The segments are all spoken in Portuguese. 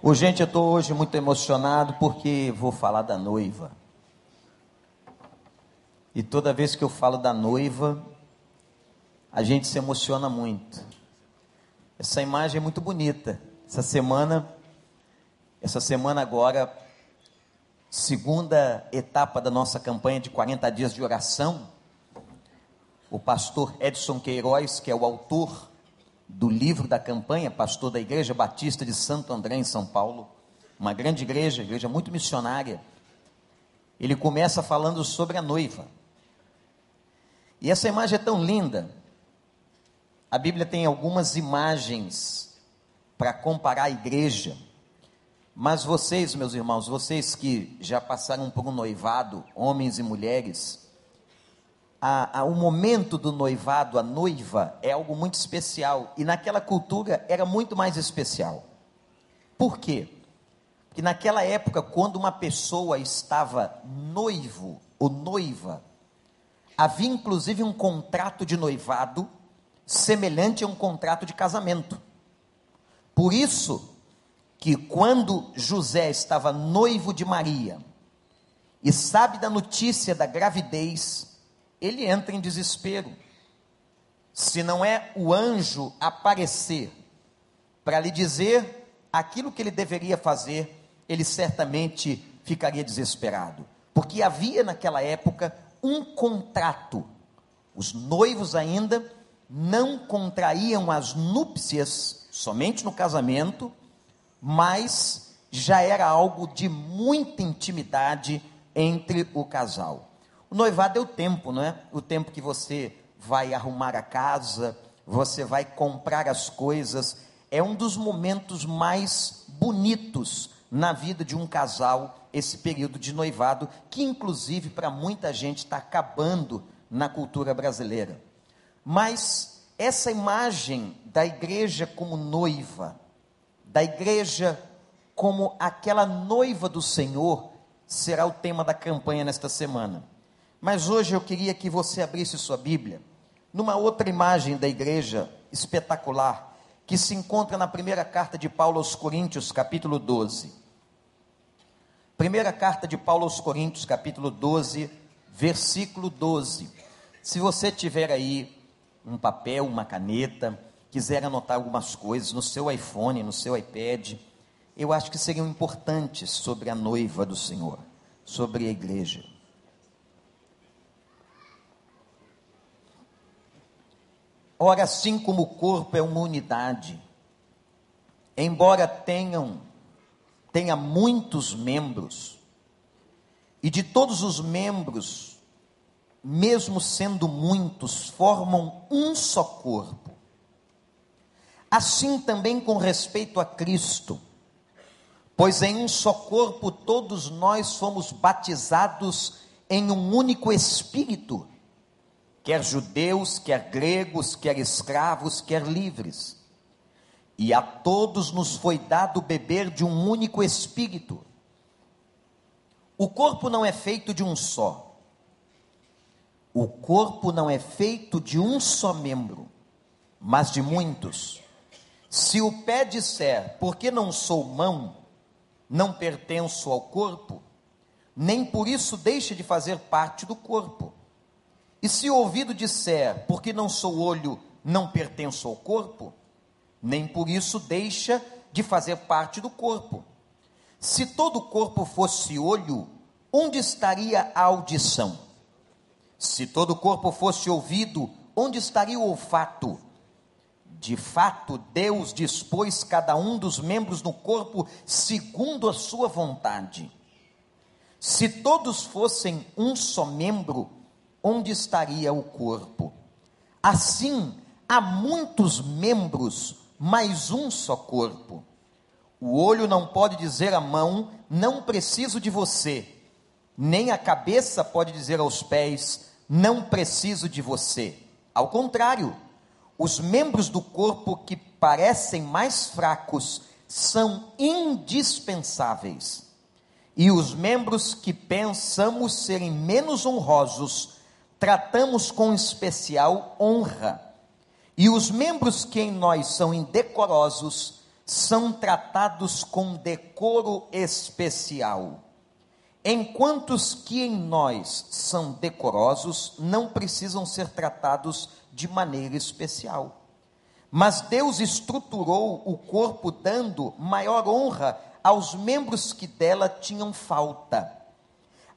Ô, gente, eu estou hoje muito emocionado porque vou falar da noiva. E toda vez que eu falo da noiva, a gente se emociona muito. Essa imagem é muito bonita. Essa semana, essa semana agora, segunda etapa da nossa campanha de 40 dias de oração, o pastor Edson Queiroz, que é o autor do livro da campanha, pastor da Igreja Batista de Santo André, em São Paulo, uma grande igreja, igreja muito missionária. Ele começa falando sobre a noiva. E essa imagem é tão linda. A Bíblia tem algumas imagens para comparar a igreja. Mas vocês, meus irmãos, vocês que já passaram por um noivado, homens e mulheres, a, a, o momento do noivado, a noiva, é algo muito especial. E naquela cultura era muito mais especial. Por quê? Porque naquela época, quando uma pessoa estava noivo ou noiva, havia inclusive um contrato de noivado semelhante a um contrato de casamento. Por isso que quando José estava noivo de Maria e sabe da notícia da gravidez, ele entra em desespero. Se não é o anjo aparecer para lhe dizer aquilo que ele deveria fazer, ele certamente ficaria desesperado. Porque havia naquela época um contrato. Os noivos ainda não contraíam as núpcias somente no casamento, mas já era algo de muita intimidade entre o casal. O noivado é o tempo, não é? O tempo que você vai arrumar a casa, você vai comprar as coisas. É um dos momentos mais bonitos na vida de um casal, esse período de noivado, que inclusive para muita gente está acabando na cultura brasileira. Mas essa imagem da igreja como noiva, da igreja como aquela noiva do Senhor, será o tema da campanha nesta semana. Mas hoje eu queria que você abrisse sua Bíblia numa outra imagem da igreja espetacular que se encontra na primeira carta de Paulo aos Coríntios, capítulo 12. Primeira carta de Paulo aos Coríntios, capítulo 12, versículo 12. Se você tiver aí um papel, uma caneta, quiser anotar algumas coisas no seu iPhone, no seu iPad, eu acho que seriam importantes sobre a noiva do Senhor, sobre a igreja. Ora, assim como o corpo é uma unidade, embora tenham tenha muitos membros, e de todos os membros, mesmo sendo muitos, formam um só corpo. Assim também com respeito a Cristo, pois em um só corpo todos nós fomos batizados em um único Espírito quer judeus, quer gregos, quer escravos, quer livres. E a todos nos foi dado beber de um único espírito. O corpo não é feito de um só. O corpo não é feito de um só membro, mas de muitos. Se o pé disser, porque não sou mão, não pertenço ao corpo, nem por isso deixa de fazer parte do corpo. E se o ouvido disser, porque não sou olho, não pertenço ao corpo, nem por isso deixa de fazer parte do corpo. Se todo o corpo fosse olho, onde estaria a audição? Se todo o corpo fosse ouvido, onde estaria o olfato? De fato, Deus dispôs cada um dos membros do corpo segundo a sua vontade. Se todos fossem um só membro, onde estaria o corpo? Assim, há muitos membros, mas um só corpo. O olho não pode dizer à mão: Não preciso de você, nem a cabeça pode dizer aos pés: Não preciso de você. Ao contrário, os membros do corpo que parecem mais fracos são indispensáveis. E os membros que pensamos serem menos honrosos tratamos com especial honra. E os membros que em nós são indecorosos são tratados com decoro especial, enquanto os que em nós são decorosos não precisam ser tratados de maneira especial. Mas Deus estruturou o corpo dando maior honra aos membros que dela tinham falta,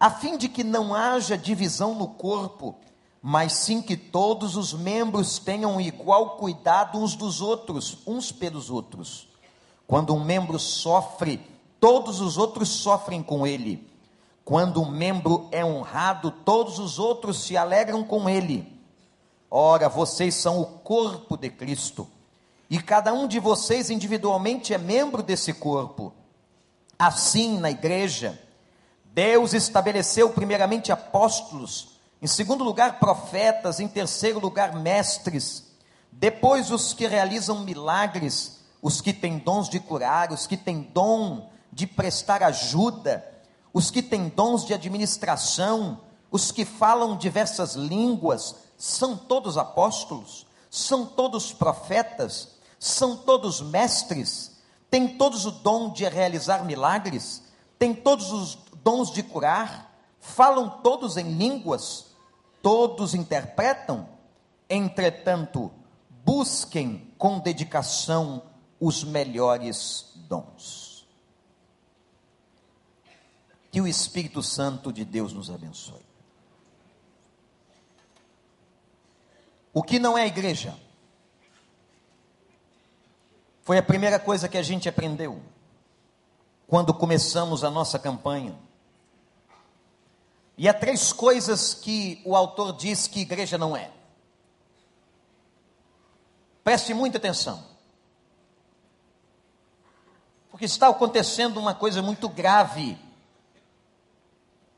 a fim de que não haja divisão no corpo, mas sim que todos os membros tenham igual cuidado uns dos outros, uns pelos outros. Quando um membro sofre, todos os outros sofrem com ele. Quando um membro é honrado, todos os outros se alegram com ele. Ora, vocês são o corpo de Cristo, e cada um de vocês individualmente é membro desse corpo. Assim, na igreja, Deus estabeleceu primeiramente apóstolos, em segundo lugar, profetas, em terceiro lugar, mestres, depois os que realizam milagres, os que têm dons de curar, os que têm dom de prestar ajuda, os que têm dons de administração, os que falam diversas línguas, são todos apóstolos, são todos profetas, são todos mestres têm todos o dom de realizar milagres, têm todos os dons de curar, falam todos em línguas, todos interpretam. Entretanto, busquem com dedicação os melhores dons. Que o Espírito Santo de Deus nos abençoe. O que não é igreja? Foi a primeira coisa que a gente aprendeu quando começamos a nossa campanha. E há três coisas que o autor diz que igreja não é. Preste muita atenção. Porque está acontecendo uma coisa muito grave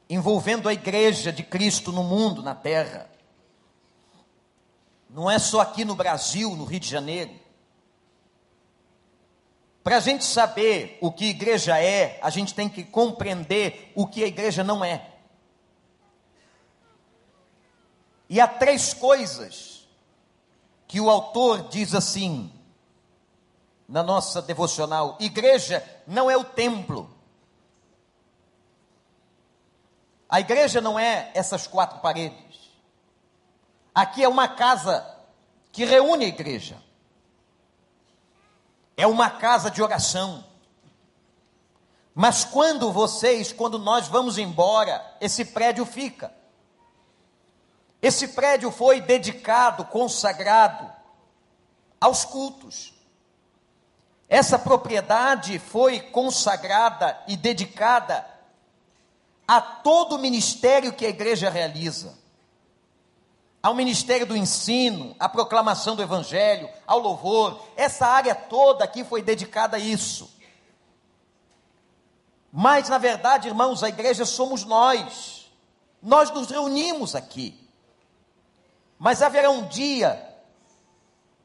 envolvendo a igreja de Cristo no mundo, na terra. Não é só aqui no Brasil, no Rio de Janeiro. Para a gente saber o que igreja é, a gente tem que compreender o que a igreja não é. E há três coisas que o autor diz assim, na nossa devocional: igreja não é o templo. A igreja não é essas quatro paredes. Aqui é uma casa que reúne a igreja é uma casa de oração. Mas quando vocês, quando nós vamos embora, esse prédio fica. Esse prédio foi dedicado, consagrado aos cultos. Essa propriedade foi consagrada e dedicada a todo o ministério que a igreja realiza ao ministério do ensino, à proclamação do evangelho, ao louvor. Essa área toda aqui foi dedicada a isso. Mas, na verdade, irmãos, a igreja somos nós. Nós nos reunimos aqui. Mas haverá um dia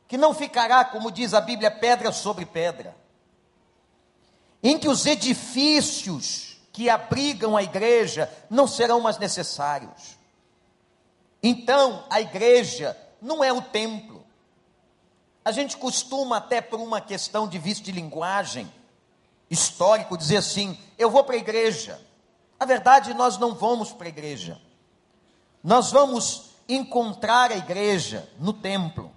que não ficará, como diz a Bíblia, pedra sobre pedra, em que os edifícios que abrigam a igreja não serão mais necessários então, a igreja não é o templo. A gente costuma, até por uma questão de vício de linguagem histórico, dizer assim: eu vou para a igreja. A verdade, nós não vamos para a igreja. Nós vamos encontrar a igreja no templo,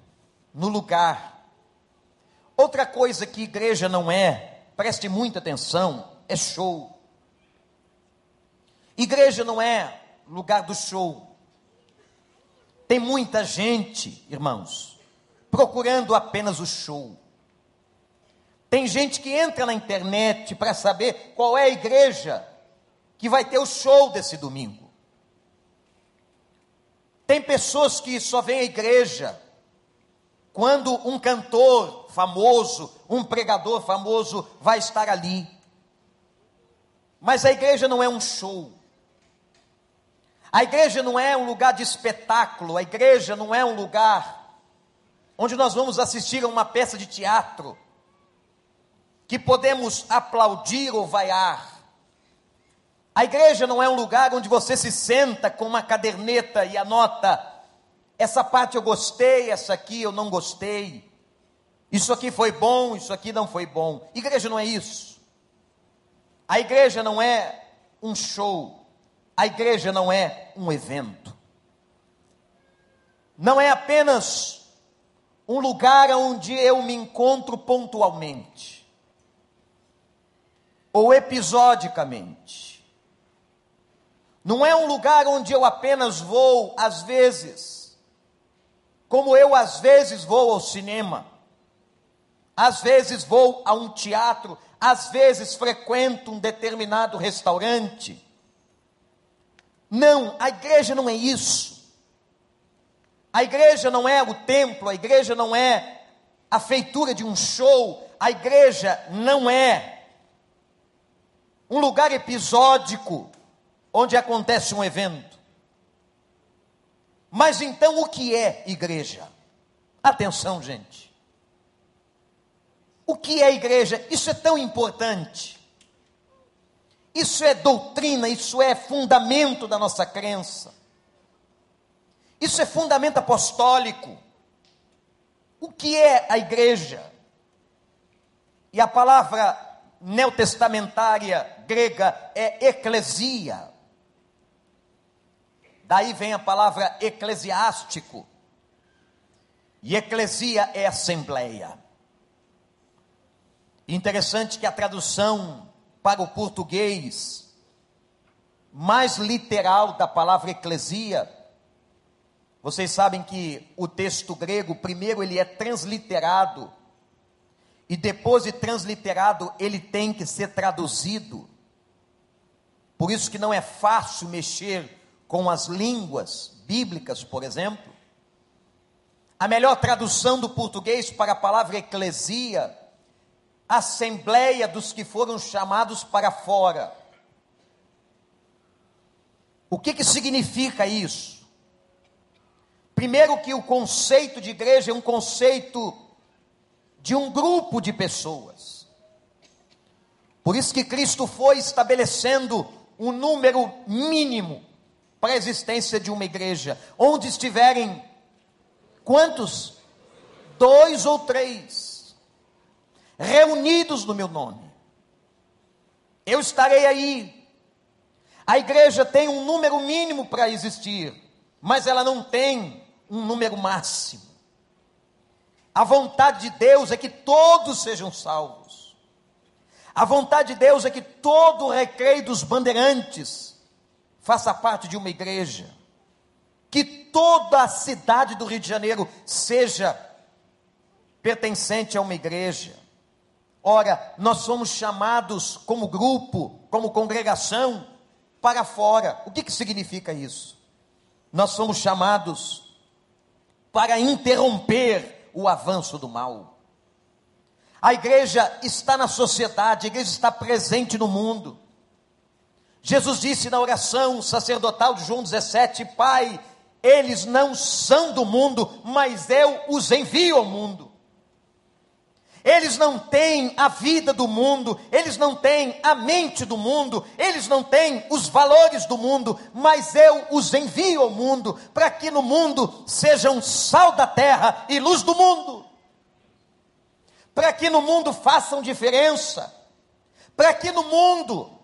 no lugar. Outra coisa que igreja não é, preste muita atenção, é show. Igreja não é lugar do show. Tem muita gente, irmãos, procurando apenas o show. Tem gente que entra na internet para saber qual é a igreja que vai ter o show desse domingo. Tem pessoas que só vêm à igreja quando um cantor famoso, um pregador famoso vai estar ali. Mas a igreja não é um show. A igreja não é um lugar de espetáculo, a igreja não é um lugar onde nós vamos assistir a uma peça de teatro, que podemos aplaudir ou vaiar. A igreja não é um lugar onde você se senta com uma caderneta e anota: essa parte eu gostei, essa aqui eu não gostei. Isso aqui foi bom, isso aqui não foi bom. Igreja não é isso. A igreja não é um show. A igreja não é um evento. Não é apenas um lugar onde eu me encontro pontualmente ou episodicamente. Não é um lugar onde eu apenas vou às vezes, como eu às vezes vou ao cinema, às vezes vou a um teatro, às vezes frequento um determinado restaurante. Não, a igreja não é isso. A igreja não é o templo, a igreja não é a feitura de um show, a igreja não é um lugar episódico onde acontece um evento. Mas então o que é igreja? Atenção, gente. O que é igreja? Isso é tão importante. Isso é doutrina, isso é fundamento da nossa crença. Isso é fundamento apostólico. O que é a igreja? E a palavra neotestamentária grega é eclesia. Daí vem a palavra eclesiástico. E eclesia é assembleia. Interessante que a tradução para o português mais literal da palavra eclesia, vocês sabem que o texto grego, primeiro ele é transliterado, e depois de transliterado, ele tem que ser traduzido. Por isso que não é fácil mexer com as línguas bíblicas, por exemplo. A melhor tradução do português para a palavra eclesia assembleia dos que foram chamados para fora. O que, que significa isso? Primeiro, que o conceito de igreja é um conceito de um grupo de pessoas. Por isso que Cristo foi estabelecendo um número mínimo para a existência de uma igreja, onde estiverem quantos? Dois ou três reunidos no meu nome. Eu estarei aí. A igreja tem um número mínimo para existir, mas ela não tem um número máximo. A vontade de Deus é que todos sejam salvos. A vontade de Deus é que todo o recreio dos bandeirantes faça parte de uma igreja. Que toda a cidade do Rio de Janeiro seja pertencente a uma igreja. Ora, nós somos chamados como grupo, como congregação, para fora. O que, que significa isso? Nós somos chamados para interromper o avanço do mal. A igreja está na sociedade, a igreja está presente no mundo. Jesus disse na oração sacerdotal de João 17: Pai, eles não são do mundo, mas eu os envio ao mundo. Eles não têm a vida do mundo, eles não têm a mente do mundo, eles não têm os valores do mundo, mas eu os envio ao mundo para que no mundo sejam sal da terra e luz do mundo. Para que no mundo façam diferença, para que no mundo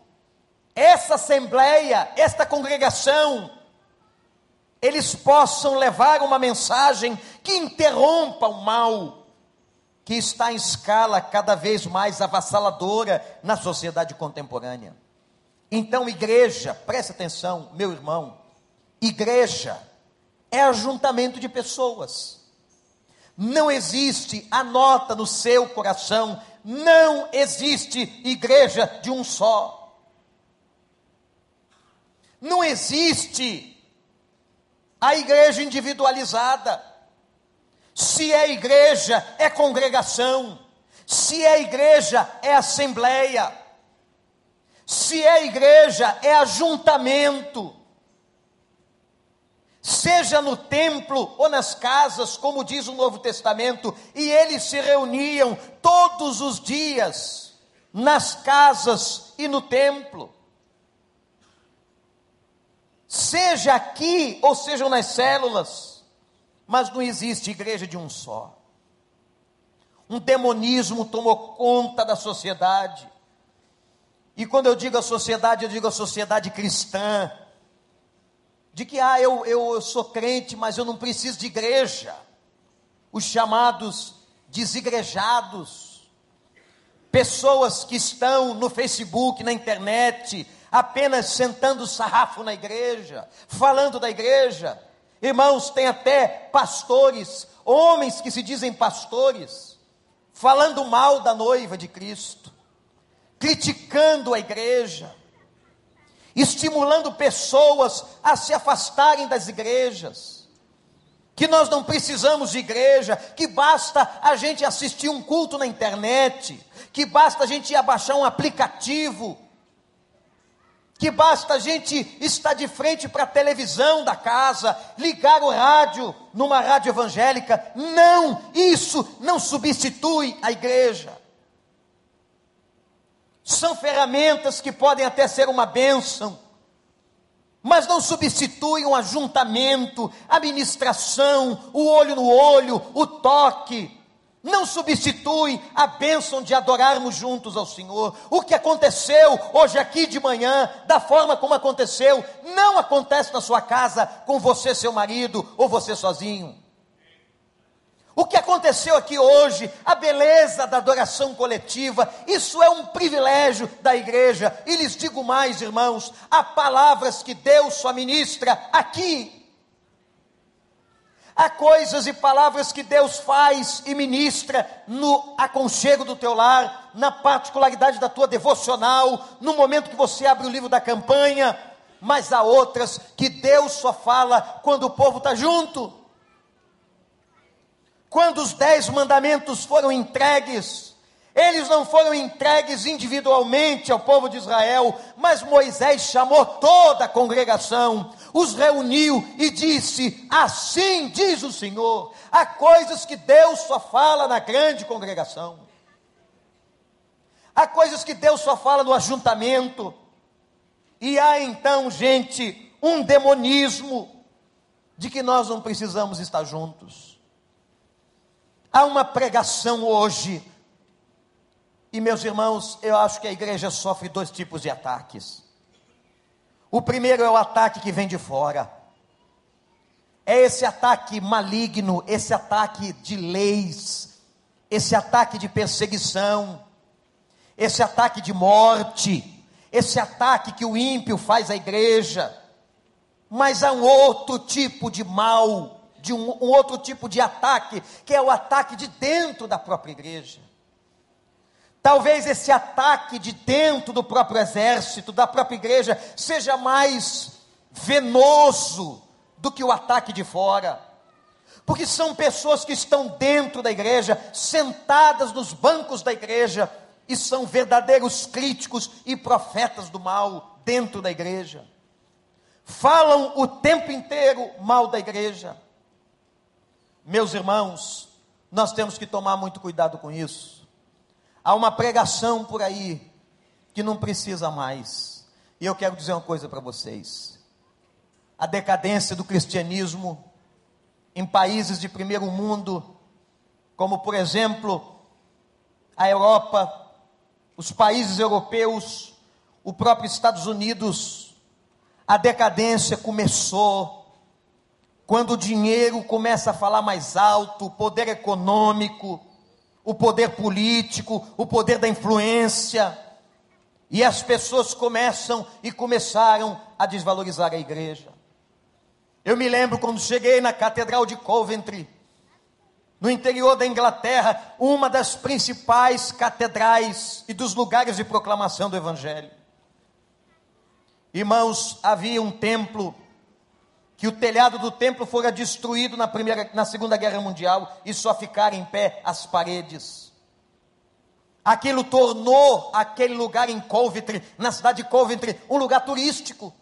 essa assembleia, esta congregação, eles possam levar uma mensagem que interrompa o mal, que está em escala cada vez mais avassaladora na sociedade contemporânea. Então, igreja, preste atenção, meu irmão, igreja é ajuntamento de pessoas. Não existe, anota no seu coração, não existe igreja de um só. Não existe a igreja individualizada. Se é igreja, é congregação. Se é igreja, é assembleia. Se é igreja, é ajuntamento. Seja no templo ou nas casas, como diz o Novo Testamento, e eles se reuniam todos os dias, nas casas e no templo. Seja aqui ou sejam nas células mas não existe igreja de um só. Um demonismo tomou conta da sociedade. E quando eu digo a sociedade, eu digo a sociedade cristã. De que, ah, eu, eu sou crente, mas eu não preciso de igreja. Os chamados desigrejados. Pessoas que estão no Facebook, na internet, apenas sentando sarrafo na igreja, falando da igreja. Irmãos, tem até pastores, homens que se dizem pastores, falando mal da noiva de Cristo, criticando a igreja, estimulando pessoas a se afastarem das igrejas, que nós não precisamos de igreja, que basta a gente assistir um culto na internet, que basta a gente abaixar um aplicativo, que basta a gente estar de frente para a televisão da casa, ligar o rádio numa rádio evangélica. Não, isso não substitui a igreja. São ferramentas que podem até ser uma bênção, mas não substituem o ajuntamento, a ministração, o olho no olho, o toque, não substitui a bênção de adorarmos juntos ao Senhor. O que aconteceu hoje aqui de manhã, da forma como aconteceu, não acontece na sua casa com você, seu marido, ou você sozinho. O que aconteceu aqui hoje, a beleza da adoração coletiva, isso é um privilégio da igreja. E lhes digo mais, irmãos: há palavras que Deus só ministra aqui Há coisas e palavras que Deus faz e ministra no aconchego do teu lar, na particularidade da tua devocional, no momento que você abre o livro da campanha, mas há outras que Deus só fala quando o povo está junto. Quando os dez mandamentos foram entregues, eles não foram entregues individualmente ao povo de Israel, mas Moisés chamou toda a congregação, os reuniu e disse: Assim diz o Senhor. Há coisas que Deus só fala na grande congregação. Há coisas que Deus só fala no ajuntamento. E há então, gente, um demonismo de que nós não precisamos estar juntos. Há uma pregação hoje e meus irmãos, eu acho que a igreja sofre dois tipos de ataques. O primeiro é o ataque que vem de fora. É esse ataque maligno, esse ataque de leis, esse ataque de perseguição, esse ataque de morte, esse ataque que o ímpio faz à igreja. Mas há um outro tipo de mal, de um, um outro tipo de ataque, que é o ataque de dentro da própria igreja. Talvez esse ataque de dentro do próprio exército, da própria igreja, seja mais venoso do que o ataque de fora. Porque são pessoas que estão dentro da igreja, sentadas nos bancos da igreja, e são verdadeiros críticos e profetas do mal dentro da igreja. Falam o tempo inteiro mal da igreja. Meus irmãos, nós temos que tomar muito cuidado com isso. Há uma pregação por aí que não precisa mais. E eu quero dizer uma coisa para vocês. A decadência do cristianismo em países de primeiro mundo, como por exemplo a Europa, os países europeus, o próprio Estados Unidos, a decadência começou quando o dinheiro começa a falar mais alto, o poder econômico, o poder político, o poder da influência, e as pessoas começam e começaram a desvalorizar a igreja. Eu me lembro quando cheguei na Catedral de Coventry, no interior da Inglaterra, uma das principais catedrais e dos lugares de proclamação do Evangelho. Irmãos, havia um templo que o telhado do templo fora destruído na, primeira, na Segunda Guerra Mundial e só ficaram em pé as paredes. Aquilo tornou aquele lugar em Coventry, na cidade de Coventry, um lugar turístico.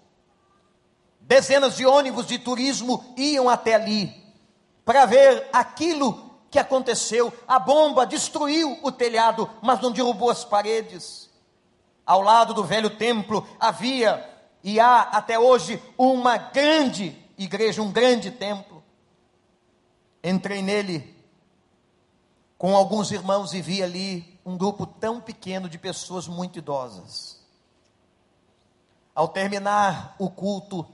Dezenas de ônibus de turismo iam até ali para ver aquilo que aconteceu. A bomba destruiu o telhado, mas não derrubou as paredes. Ao lado do velho templo havia e há até hoje uma grande igreja, um grande templo. Entrei nele com alguns irmãos e vi ali um grupo tão pequeno de pessoas muito idosas. Ao terminar o culto,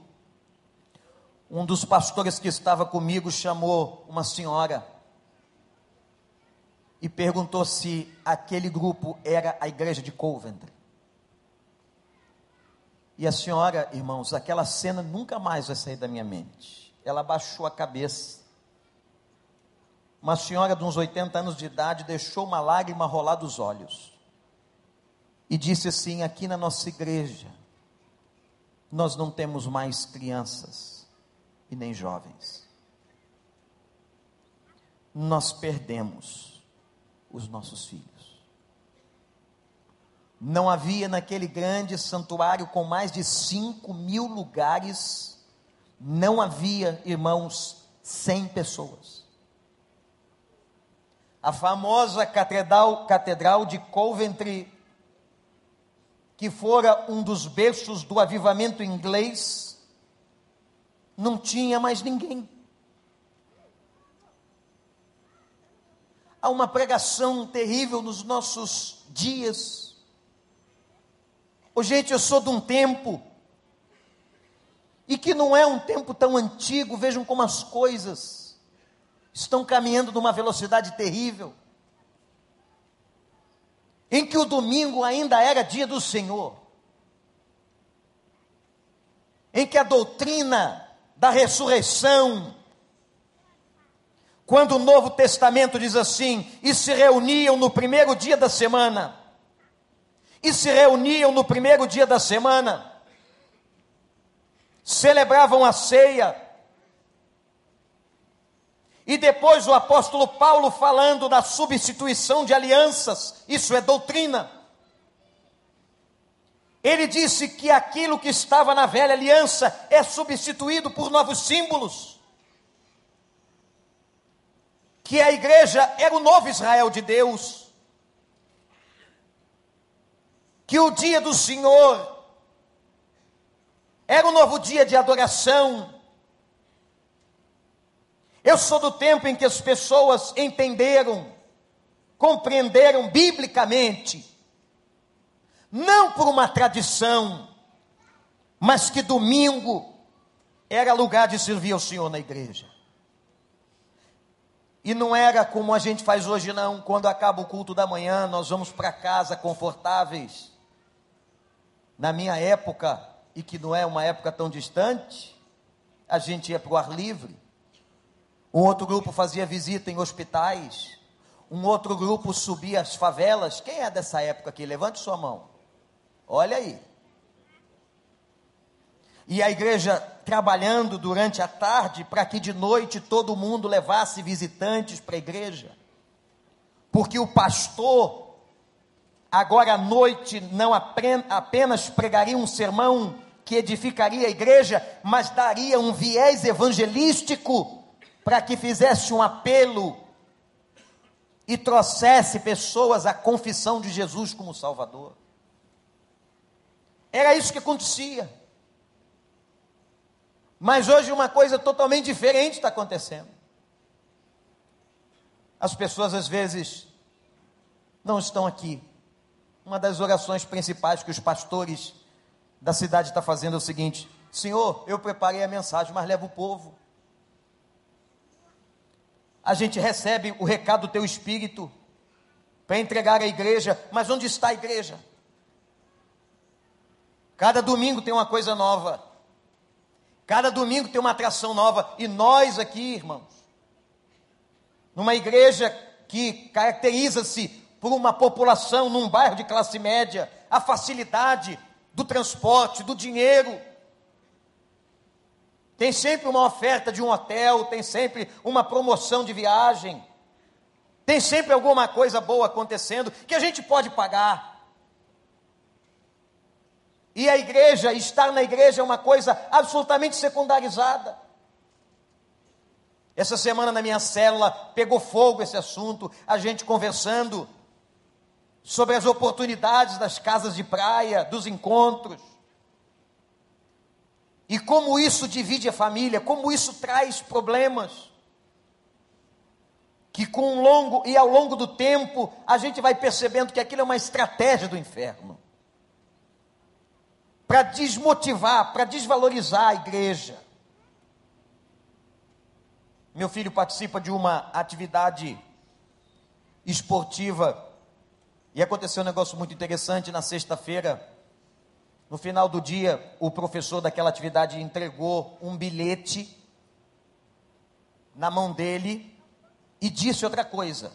um dos pastores que estava comigo chamou uma senhora e perguntou se aquele grupo era a igreja de Coventry. E a senhora, irmãos, aquela cena nunca mais vai sair da minha mente. Ela baixou a cabeça uma senhora de uns 80 anos de idade deixou uma lágrima rolar dos olhos e disse assim: Aqui na nossa igreja, nós não temos mais crianças e nem jovens. Nós perdemos os nossos filhos. Não havia naquele grande santuário com mais de 5 mil lugares, não havia, irmãos, 100 pessoas a famosa catedral, catedral de Coventry, que fora um dos berços do avivamento inglês, não tinha mais ninguém. Há uma pregação terrível nos nossos dias. Oh, gente, eu sou de um tempo, e que não é um tempo tão antigo, vejam como as coisas estão caminhando numa velocidade terrível, em que o domingo ainda era dia do Senhor, em que a doutrina da ressurreição, quando o Novo Testamento diz assim, e se reuniam no primeiro dia da semana, e se reuniam no primeiro dia da semana, celebravam a ceia, e depois o apóstolo Paulo falando da substituição de alianças, isso é doutrina. Ele disse que aquilo que estava na velha aliança é substituído por novos símbolos. Que a igreja era o novo Israel de Deus. Que o dia do Senhor era o novo dia de adoração eu sou do tempo em que as pessoas entenderam, compreenderam biblicamente, não por uma tradição, mas que domingo era lugar de servir ao Senhor na igreja. E não era como a gente faz hoje, não. Quando acaba o culto da manhã, nós vamos para casa confortáveis. Na minha época, e que não é uma época tão distante, a gente ia para o ar livre. Um outro grupo fazia visita em hospitais. Um outro grupo subia as favelas. Quem é dessa época aqui? Levante sua mão. Olha aí. E a igreja trabalhando durante a tarde para que de noite todo mundo levasse visitantes para a igreja. Porque o pastor, agora à noite, não apenas pregaria um sermão que edificaria a igreja, mas daria um viés evangelístico para que fizesse um apelo e trouxesse pessoas à confissão de Jesus como Salvador. Era isso que acontecia. Mas hoje uma coisa totalmente diferente está acontecendo. As pessoas às vezes não estão aqui. Uma das orações principais que os pastores da cidade estão fazendo é o seguinte: Senhor, eu preparei a mensagem, mas levo o povo a gente recebe o recado do teu espírito para entregar à igreja, mas onde está a igreja? Cada domingo tem uma coisa nova. Cada domingo tem uma atração nova. E nós aqui, irmãos, numa igreja que caracteriza-se por uma população num bairro de classe média, a facilidade do transporte, do dinheiro, tem sempre uma oferta de um hotel, tem sempre uma promoção de viagem, tem sempre alguma coisa boa acontecendo que a gente pode pagar. E a igreja, estar na igreja é uma coisa absolutamente secundarizada. Essa semana na minha célula pegou fogo esse assunto, a gente conversando sobre as oportunidades das casas de praia, dos encontros. E como isso divide a família, como isso traz problemas. que com um longo e ao longo do tempo a gente vai percebendo que aquilo é uma estratégia do inferno para desmotivar, para desvalorizar a igreja. Meu filho participa de uma atividade esportiva e aconteceu um negócio muito interessante na sexta-feira. No final do dia, o professor daquela atividade entregou um bilhete na mão dele e disse outra coisa.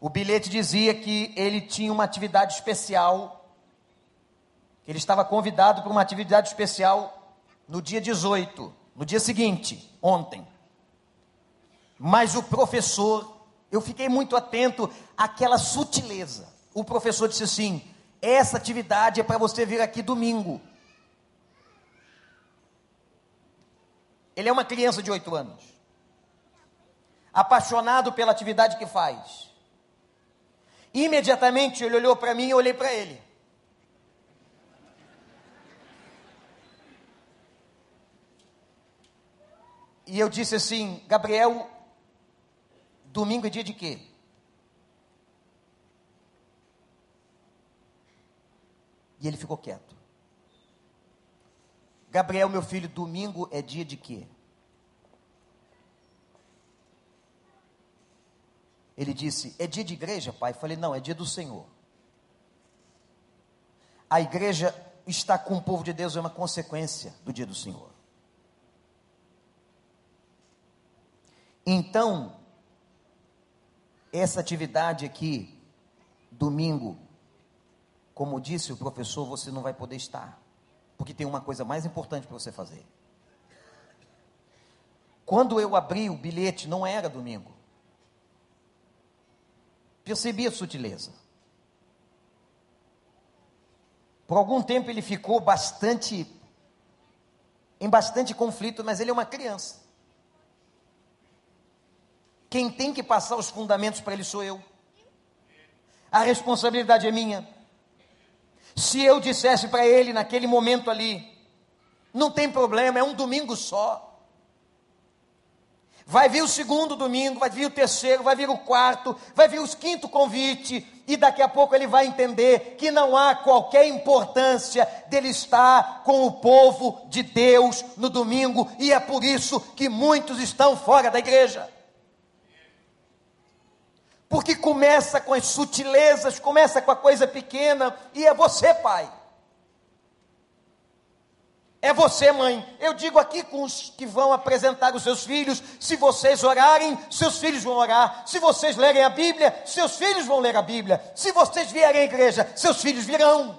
O bilhete dizia que ele tinha uma atividade especial, que ele estava convidado para uma atividade especial no dia 18, no dia seguinte, ontem. Mas o professor, eu fiquei muito atento àquela sutileza. O professor disse assim: essa atividade é para você vir aqui domingo. Ele é uma criança de oito anos, apaixonado pela atividade que faz. Imediatamente ele olhou para mim e eu olhei para ele. E eu disse assim: Gabriel, domingo é dia de quê? E ele ficou quieto. Gabriel, meu filho, domingo é dia de quê? Ele disse: É dia de igreja, pai? Eu falei: Não, é dia do Senhor. A igreja está com o povo de Deus é uma consequência do dia do Senhor. Então, essa atividade aqui, domingo, como disse o professor, você não vai poder estar, porque tem uma coisa mais importante para você fazer. Quando eu abri o bilhete, não era domingo. Percebi a sutileza. Por algum tempo ele ficou bastante, em bastante conflito, mas ele é uma criança. Quem tem que passar os fundamentos para ele sou eu. A responsabilidade é minha. Se eu dissesse para ele naquele momento ali, não tem problema, é um domingo só. Vai vir o segundo domingo, vai vir o terceiro, vai vir o quarto, vai vir o quinto convite, e daqui a pouco ele vai entender que não há qualquer importância dele estar com o povo de Deus no domingo, e é por isso que muitos estão fora da igreja porque começa com as sutilezas, começa com a coisa pequena, e é você, pai. É você, mãe. Eu digo aqui com os que vão apresentar os seus filhos: se vocês orarem, seus filhos vão orar. Se vocês lerem a Bíblia, seus filhos vão ler a Bíblia. Se vocês vierem à igreja, seus filhos virão.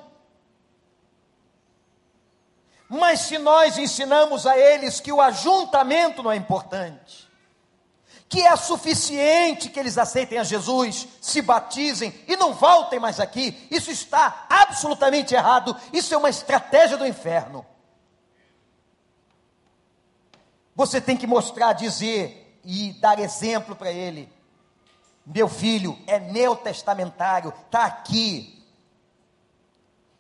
Mas se nós ensinamos a eles que o ajuntamento não é importante, que é suficiente que eles aceitem a Jesus, se batizem e não voltem mais aqui. Isso está absolutamente errado. Isso é uma estratégia do inferno. Você tem que mostrar, dizer e dar exemplo para ele. Meu filho é neotestamentário, está aqui,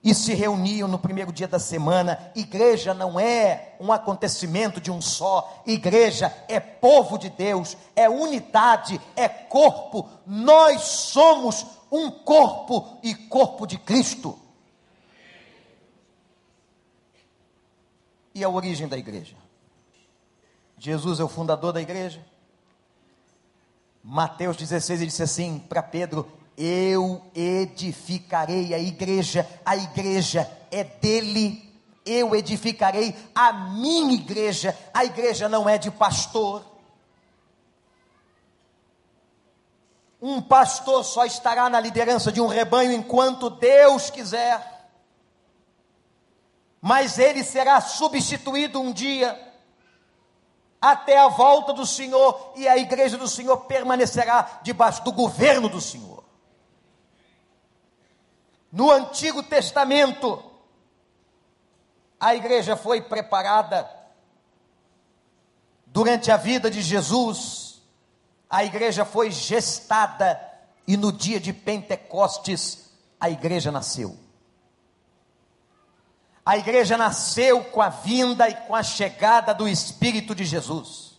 e se reuniam no primeiro dia da semana. Igreja não é um acontecimento de um só, igreja é povo de Deus, é unidade, é corpo. Nós somos um corpo e corpo de Cristo. E a origem da igreja? Jesus é o fundador da igreja. Mateus 16, ele disse assim para Pedro: eu edificarei a igreja, a igreja é dele. Eu edificarei a minha igreja, a igreja não é de pastor. Um pastor só estará na liderança de um rebanho enquanto Deus quiser. Mas ele será substituído um dia, até a volta do Senhor, e a igreja do Senhor permanecerá debaixo do governo do Senhor. No Antigo Testamento, a igreja foi preparada durante a vida de Jesus, a igreja foi gestada e no dia de Pentecostes a igreja nasceu. A igreja nasceu com a vinda e com a chegada do Espírito de Jesus.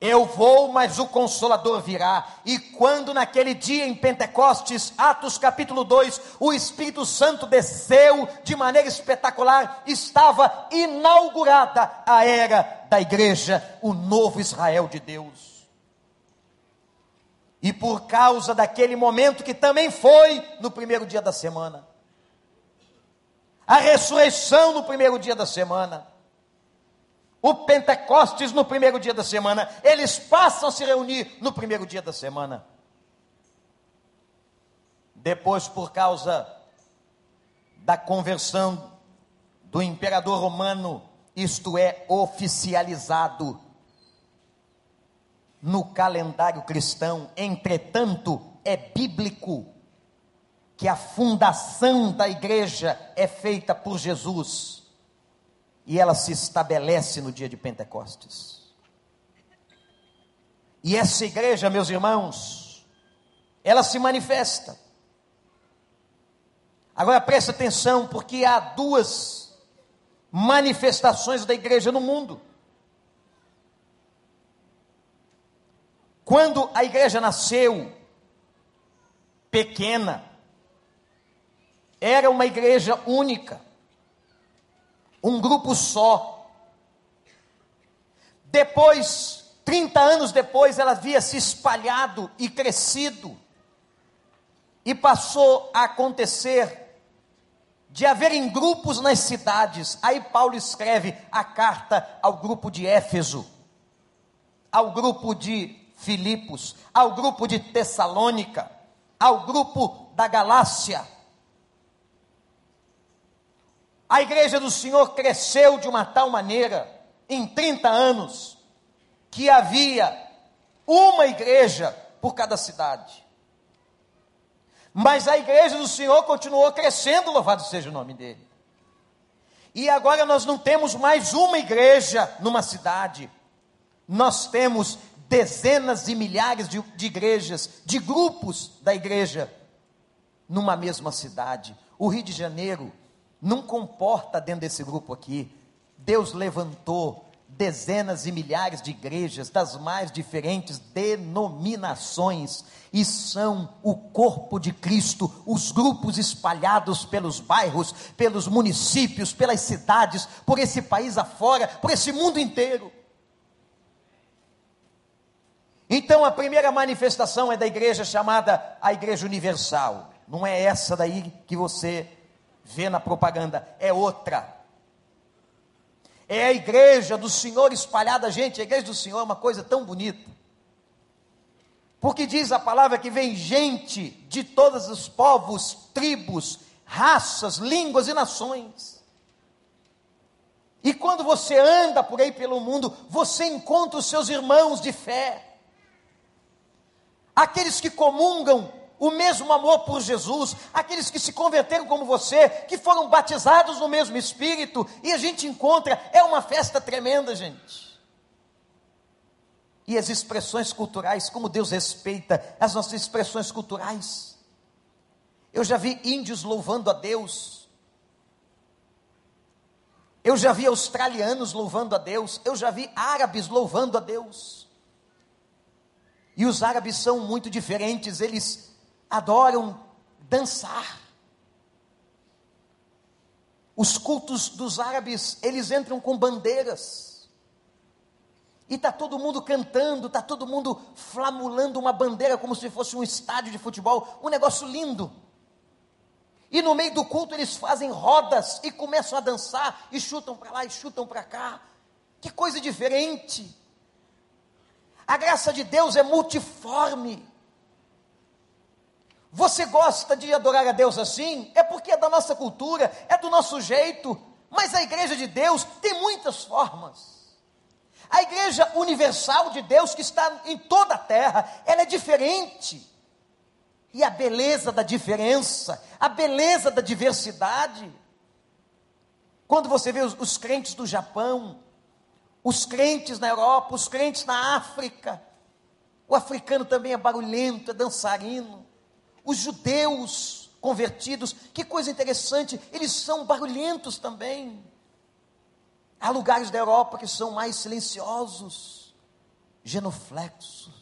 Eu vou, mas o Consolador virá. E quando naquele dia em Pentecostes, Atos capítulo 2, o Espírito Santo desceu de maneira espetacular, estava inaugurada a era da igreja, o novo Israel de Deus. E por causa daquele momento que também foi no primeiro dia da semana, a ressurreição no primeiro dia da semana, o Pentecostes no primeiro dia da semana, eles passam a se reunir no primeiro dia da semana. Depois, por causa da conversão do imperador romano, isto é oficializado no calendário cristão, entretanto, é bíblico que a fundação da igreja é feita por Jesus e ela se estabelece no dia de Pentecostes. E essa igreja, meus irmãos, ela se manifesta. Agora preste atenção, porque há duas manifestações da igreja no mundo. Quando a igreja nasceu, pequena, era uma igreja única um grupo só. Depois, 30 anos depois, ela havia se espalhado e crescido, e passou a acontecer de haverem grupos nas cidades. Aí Paulo escreve a carta ao grupo de Éfeso, ao grupo de Filipos, ao grupo de Tessalônica, ao grupo da Galácia a igreja do Senhor cresceu de uma tal maneira, em 30 anos, que havia uma igreja por cada cidade. Mas a igreja do Senhor continuou crescendo, louvado seja o nome dele. E agora nós não temos mais uma igreja numa cidade, nós temos dezenas e milhares de, de igrejas, de grupos da igreja, numa mesma cidade. O Rio de Janeiro não comporta dentro desse grupo aqui. Deus levantou dezenas e milhares de igrejas das mais diferentes denominações e são o corpo de Cristo, os grupos espalhados pelos bairros, pelos municípios, pelas cidades, por esse país afora, por esse mundo inteiro. Então a primeira manifestação é da igreja chamada a Igreja Universal. Não é essa daí que você vê na propaganda, é outra. É a igreja do Senhor espalhada, gente. A igreja do Senhor é uma coisa tão bonita. Porque diz a palavra que vem gente de todos os povos, tribos, raças, línguas e nações. E quando você anda por aí pelo mundo, você encontra os seus irmãos de fé, aqueles que comungam o mesmo amor por Jesus, aqueles que se converteram como você, que foram batizados no mesmo Espírito, e a gente encontra, é uma festa tremenda, gente. E as expressões culturais, como Deus respeita as nossas expressões culturais. Eu já vi índios louvando a Deus. Eu já vi australianos louvando a Deus. Eu já vi árabes louvando a Deus. E os árabes são muito diferentes, eles adoram dançar. Os cultos dos árabes, eles entram com bandeiras. E está todo mundo cantando, está todo mundo flamulando uma bandeira como se fosse um estádio de futebol, um negócio lindo. E no meio do culto eles fazem rodas e começam a dançar e chutam para lá e chutam para cá. Que coisa diferente. A graça de Deus é multiforme. Você gosta de adorar a Deus assim? É porque é da nossa cultura, é do nosso jeito. Mas a igreja de Deus tem muitas formas. A igreja universal de Deus, que está em toda a terra, ela é diferente. E a beleza da diferença, a beleza da diversidade. Quando você vê os, os crentes do Japão, os crentes na Europa, os crentes na África, o africano também é barulhento, é dançarino os judeus convertidos, que coisa interessante, eles são barulhentos também. Há lugares da Europa que são mais silenciosos. genuflexos.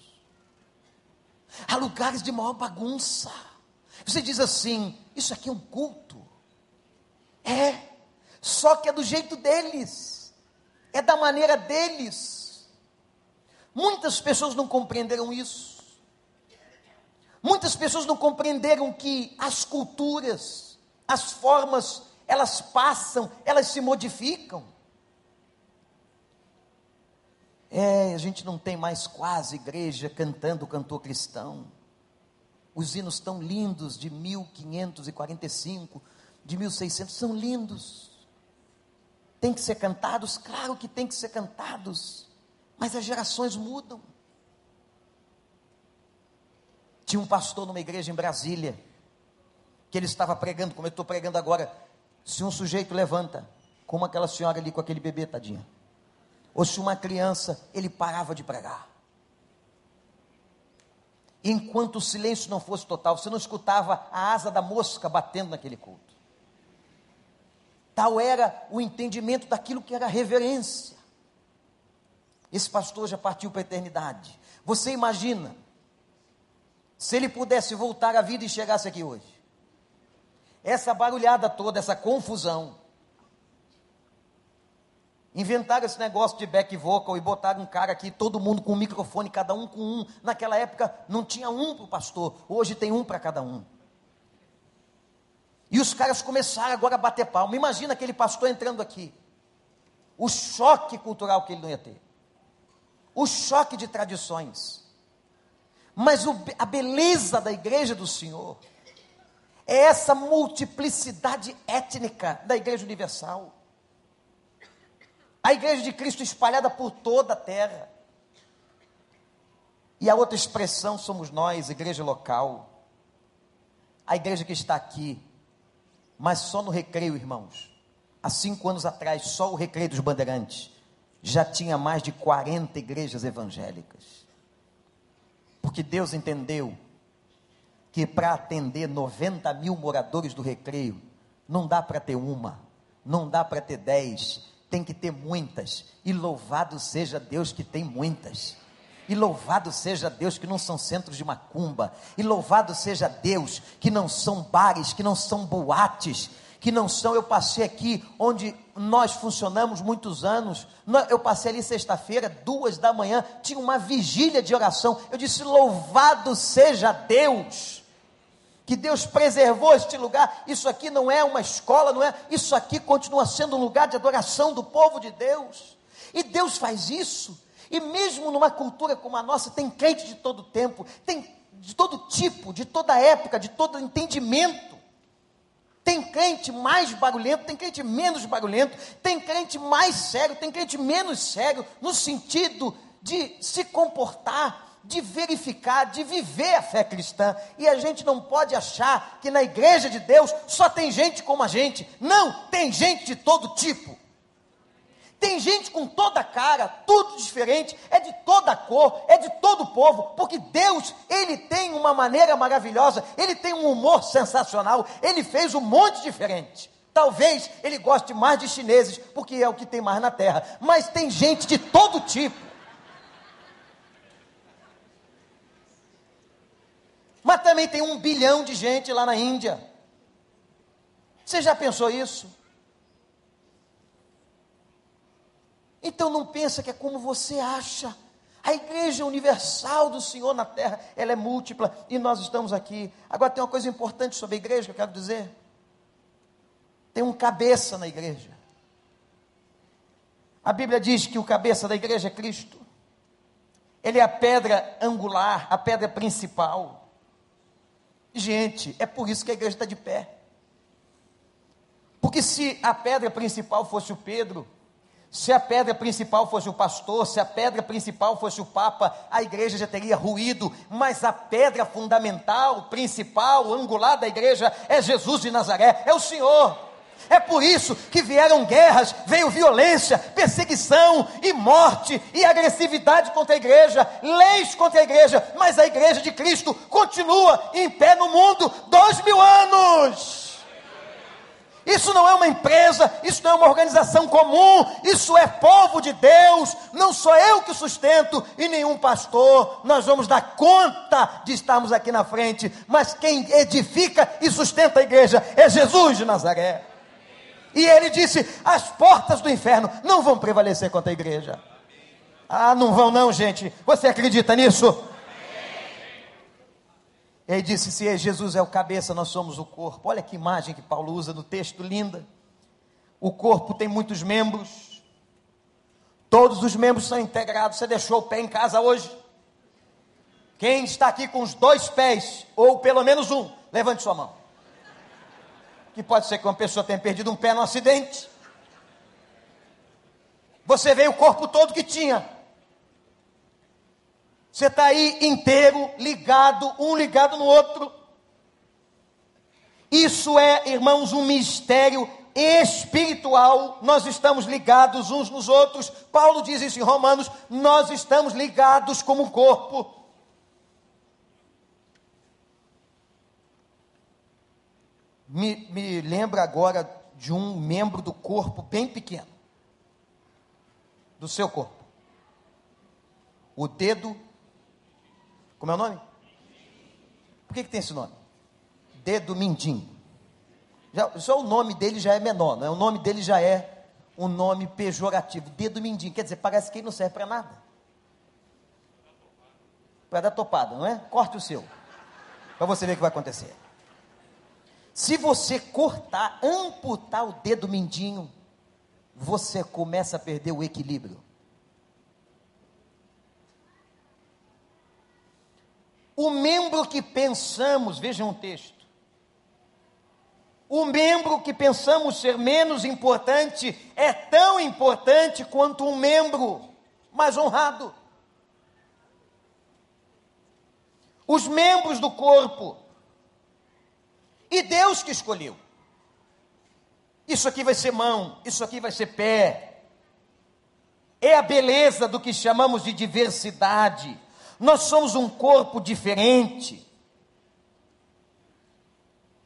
Há lugares de maior bagunça. Você diz assim: Isso aqui é um culto. É, só que é do jeito deles, é da maneira deles. Muitas pessoas não compreenderam isso. Muitas pessoas não compreenderam que as culturas, as formas, elas passam, elas se modificam. É, a gente não tem mais quase igreja cantando o cantor cristão. Os hinos tão lindos de 1545, de 1600, são lindos. Tem que ser cantados? Claro que tem que ser cantados. Mas as gerações mudam. Tinha um pastor numa igreja em Brasília, que ele estava pregando, como eu estou pregando agora. Se um sujeito levanta, como aquela senhora ali com aquele bebê, tadinha ou se uma criança, ele parava de pregar. Enquanto o silêncio não fosse total, você não escutava a asa da mosca batendo naquele culto. Tal era o entendimento daquilo que era reverência. Esse pastor já partiu para a eternidade. Você imagina, se ele pudesse voltar à vida e chegasse aqui hoje, essa barulhada toda, essa confusão, Inventaram esse negócio de back vocal e botaram um cara aqui, todo mundo com um microfone, cada um com um. Naquela época não tinha um para o pastor, hoje tem um para cada um. E os caras começaram agora a bater palma. Imagina aquele pastor entrando aqui. O choque cultural que ele não ia ter. O choque de tradições. Mas o, a beleza da igreja do Senhor é essa multiplicidade étnica da igreja universal. A igreja de Cristo espalhada por toda a terra. E a outra expressão somos nós, igreja local. A igreja que está aqui, mas só no recreio, irmãos. Há cinco anos atrás, só o recreio dos bandeirantes já tinha mais de 40 igrejas evangélicas. Porque Deus entendeu que para atender 90 mil moradores do recreio, não dá para ter uma, não dá para ter dez, tem que ter muitas. E louvado seja Deus que tem muitas. E louvado seja Deus que não são centros de macumba. E louvado seja Deus que não são bares, que não são boates, que não são. Eu passei aqui onde nós funcionamos muitos anos. Eu passei ali sexta-feira, duas da manhã, tinha uma vigília de oração. Eu disse: Louvado seja Deus que Deus preservou este lugar. Isso aqui não é uma escola, não é? Isso aqui continua sendo um lugar de adoração do povo de Deus. E Deus faz isso. E mesmo numa cultura como a nossa, tem crente de todo tempo, tem de todo tipo, de toda época, de todo entendimento. Tem crente mais barulhento, tem crente menos barulhento, tem crente mais sério, tem crente menos sério, no sentido de se comportar de verificar, de viver a fé cristã. E a gente não pode achar que na igreja de Deus só tem gente como a gente. Não, tem gente de todo tipo. Tem gente com toda cara, tudo diferente, é de toda cor, é de todo povo, porque Deus, Ele tem uma maneira maravilhosa, Ele tem um humor sensacional, Ele fez um monte diferente. Talvez Ele goste mais de chineses, porque é o que tem mais na terra, mas tem gente de todo tipo. Mas também tem um bilhão de gente lá na Índia. Você já pensou isso? Então não pensa que é como você acha. A igreja universal do Senhor na terra, ela é múltipla e nós estamos aqui. Agora tem uma coisa importante sobre a igreja que eu quero dizer. Tem um cabeça na igreja. A Bíblia diz que o cabeça da igreja é Cristo. Ele é a pedra angular, a pedra principal. Gente, é por isso que a igreja está de pé. Porque se a pedra principal fosse o Pedro, se a pedra principal fosse o pastor, se a pedra principal fosse o Papa, a igreja já teria ruído, mas a pedra fundamental, principal, angular da igreja é Jesus de Nazaré, é o Senhor. É por isso que vieram guerras, veio violência, perseguição e morte e agressividade contra a igreja, leis contra a igreja, mas a igreja de Cristo continua em pé no mundo dois mil anos. Isso não é uma empresa, isso não é uma organização comum, isso é povo de Deus. Não sou eu que sustento e nenhum pastor. Nós vamos dar conta de estarmos aqui na frente, mas quem edifica e sustenta a igreja é Jesus de Nazaré. E ele disse: as portas do inferno não vão prevalecer contra a igreja. Ah, não vão, não, gente. Você acredita nisso? Ele disse: se Jesus é o cabeça, nós somos o corpo. Olha que imagem que Paulo usa no texto, linda. O corpo tem muitos membros, todos os membros são integrados. Você deixou o pé em casa hoje? Quem está aqui com os dois pés, ou pelo menos um, levante sua mão que pode ser que uma pessoa tenha perdido um pé no acidente. Você vê o corpo todo que tinha. Você está aí inteiro, ligado, um ligado no outro. Isso é, irmãos, um mistério espiritual. Nós estamos ligados uns nos outros. Paulo diz isso em Romanos: nós estamos ligados como um corpo. me, me lembra agora de um membro do corpo bem pequeno, do seu corpo. O dedo, como é o nome? Por que, que tem esse nome? Dedo mindinho. Já, só o nome dele já é menor, né? o nome dele já é um nome pejorativo. Dedo mindinho, quer dizer, parece que ele não serve para nada. Para dar topada, não é? Corte o seu, para você ver o que vai acontecer. Se você cortar, amputar o dedo mindinho, você começa a perder o equilíbrio. O membro que pensamos, vejam um texto. O membro que pensamos ser menos importante é tão importante quanto um membro mais honrado. Os membros do corpo e Deus que escolheu. Isso aqui vai ser mão, isso aqui vai ser pé. É a beleza do que chamamos de diversidade. Nós somos um corpo diferente.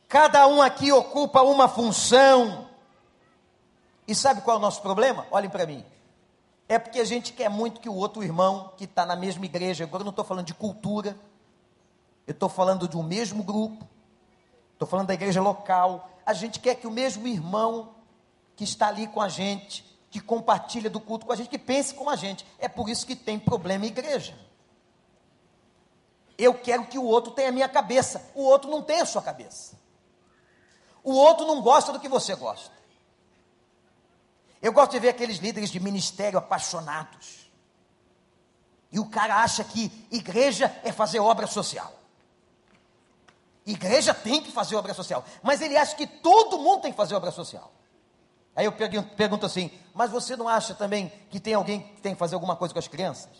Cada um aqui ocupa uma função. E sabe qual é o nosso problema? Olhem para mim. É porque a gente quer muito que o outro irmão que está na mesma igreja, agora eu não estou falando de cultura, eu estou falando de um mesmo grupo, estou falando da igreja local. A gente quer que o mesmo irmão que está ali com a gente, que compartilha do culto com a gente, que pense como a gente. É por isso que tem problema em igreja. Eu quero que o outro tenha a minha cabeça, o outro não tem a sua cabeça. O outro não gosta do que você gosta. Eu gosto de ver aqueles líderes de ministério apaixonados. E o cara acha que igreja é fazer obra social. Igreja tem que fazer obra social, mas ele acha que todo mundo tem que fazer obra social. Aí eu pergunto, pergunto assim: mas você não acha também que tem alguém que tem que fazer alguma coisa com as crianças?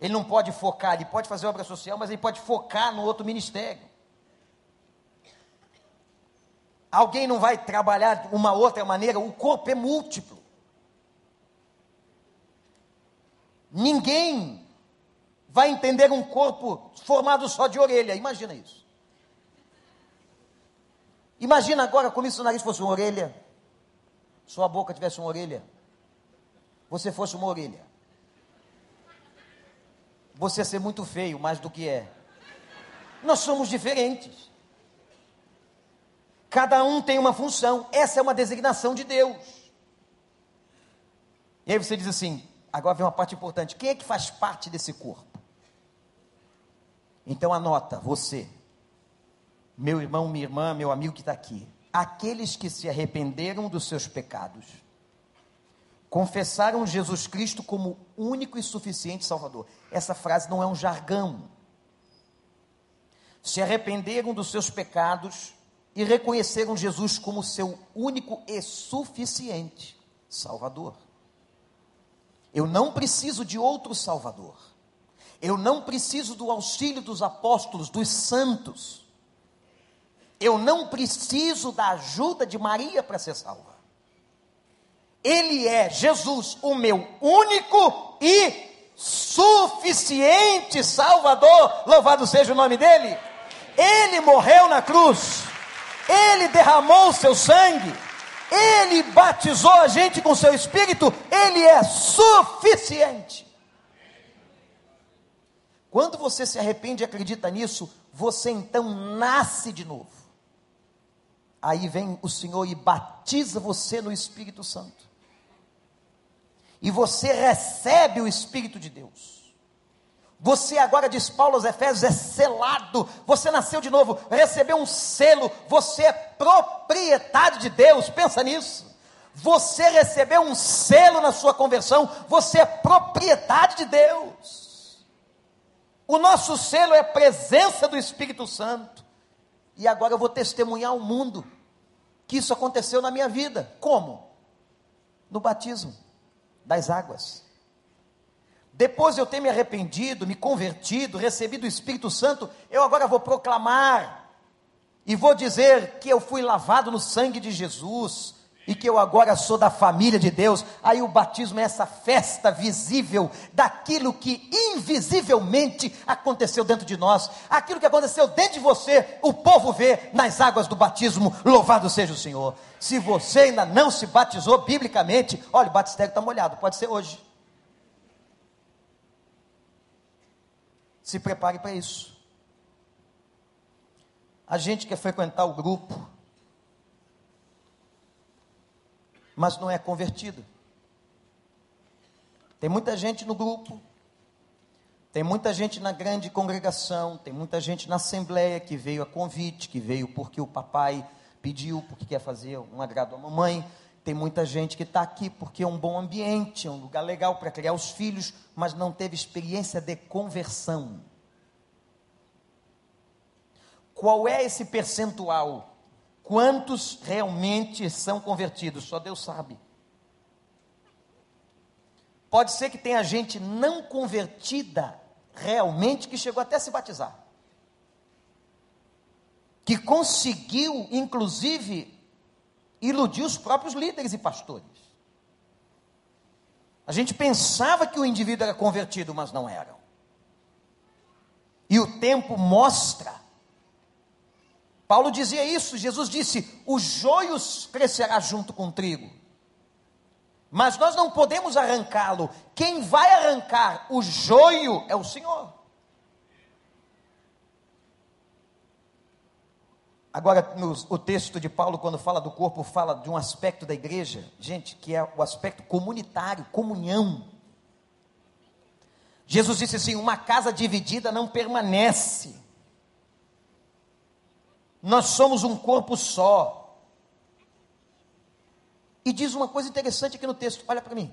Ele não pode focar, ele pode fazer obra social, mas ele pode focar no outro ministério. Alguém não vai trabalhar de uma outra maneira, o corpo é múltiplo. Ninguém vai entender um corpo formado só de orelha. Imagina isso. Imagina agora como se o nariz fosse uma orelha, sua boca tivesse uma orelha, você fosse uma orelha. Você ser muito feio, mais do que é. Nós somos diferentes. Cada um tem uma função. Essa é uma designação de Deus. E aí você diz assim: agora vem uma parte importante. Quem é que faz parte desse corpo? Então anota, você, meu irmão, minha irmã, meu amigo que está aqui. Aqueles que se arrependeram dos seus pecados, confessaram Jesus Cristo como único e suficiente Salvador. Essa frase não é um jargão. Se arrependeram dos seus pecados e reconheceram Jesus como seu único e suficiente Salvador. Eu não preciso de outro Salvador. Eu não preciso do auxílio dos apóstolos, dos santos. Eu não preciso da ajuda de Maria para ser salva. Ele é Jesus, o meu único e suficiente Salvador. Louvado seja o nome dele. Ele morreu na cruz. Ele derramou o seu sangue, Ele batizou a gente com seu espírito, Ele é suficiente. Quando você se arrepende e acredita nisso, você então nasce de novo. Aí vem o Senhor e batiza você no Espírito Santo. E você recebe o Espírito de Deus. Você agora, diz Paulo aos Efésios, é selado. Você nasceu de novo, recebeu um selo. Você é propriedade de Deus. Pensa nisso. Você recebeu um selo na sua conversão. Você é propriedade de Deus. O nosso selo é a presença do Espírito Santo. E agora eu vou testemunhar ao mundo que isso aconteceu na minha vida. Como? No batismo das águas. Depois de eu ter me arrependido, me convertido, recebido o Espírito Santo, eu agora vou proclamar e vou dizer que eu fui lavado no sangue de Jesus e que eu agora sou da família de Deus. Aí o batismo é essa festa visível daquilo que invisivelmente aconteceu dentro de nós, aquilo que aconteceu dentro de você, o povo vê nas águas do batismo. Louvado seja o Senhor. Se você ainda não se batizou biblicamente, olha, o batistério está molhado, pode ser hoje. Se prepare para isso. A gente quer frequentar o grupo, mas não é convertido. Tem muita gente no grupo, tem muita gente na grande congregação, tem muita gente na assembleia que veio a convite, que veio porque o papai pediu, porque quer fazer um agrado à mamãe, tem muita gente que está aqui porque é um bom ambiente, é um lugar legal para criar os filhos, mas não teve experiência de conversão. Qual é esse percentual? Quantos realmente são convertidos? Só Deus sabe. Pode ser que tenha gente não convertida realmente que chegou até a se batizar. Que conseguiu, inclusive, iludir os próprios líderes e pastores. A gente pensava que o indivíduo era convertido, mas não era. E o tempo mostra. Paulo dizia isso, Jesus disse: o joio crescerá junto com o trigo. Mas nós não podemos arrancá-lo. Quem vai arrancar o joio é o Senhor. Agora, no, o texto de Paulo, quando fala do corpo, fala de um aspecto da igreja, gente, que é o aspecto comunitário, comunhão. Jesus disse assim: uma casa dividida não permanece. Nós somos um corpo só. E diz uma coisa interessante aqui no texto, olha para mim.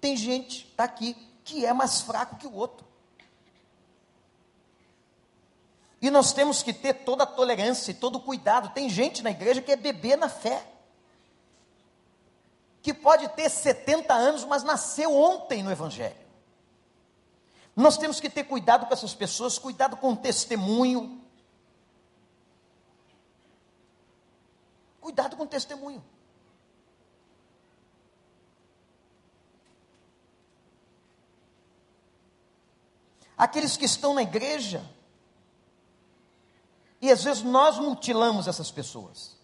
Tem gente, está aqui, que é mais fraco que o outro. E nós temos que ter toda a tolerância e todo o cuidado. Tem gente na igreja que é bebê na fé. Que pode ter 70 anos, mas nasceu ontem no Evangelho. Nós temos que ter cuidado com essas pessoas, cuidado com o testemunho. Cuidado com o testemunho. Aqueles que estão na igreja, e às vezes nós mutilamos essas pessoas,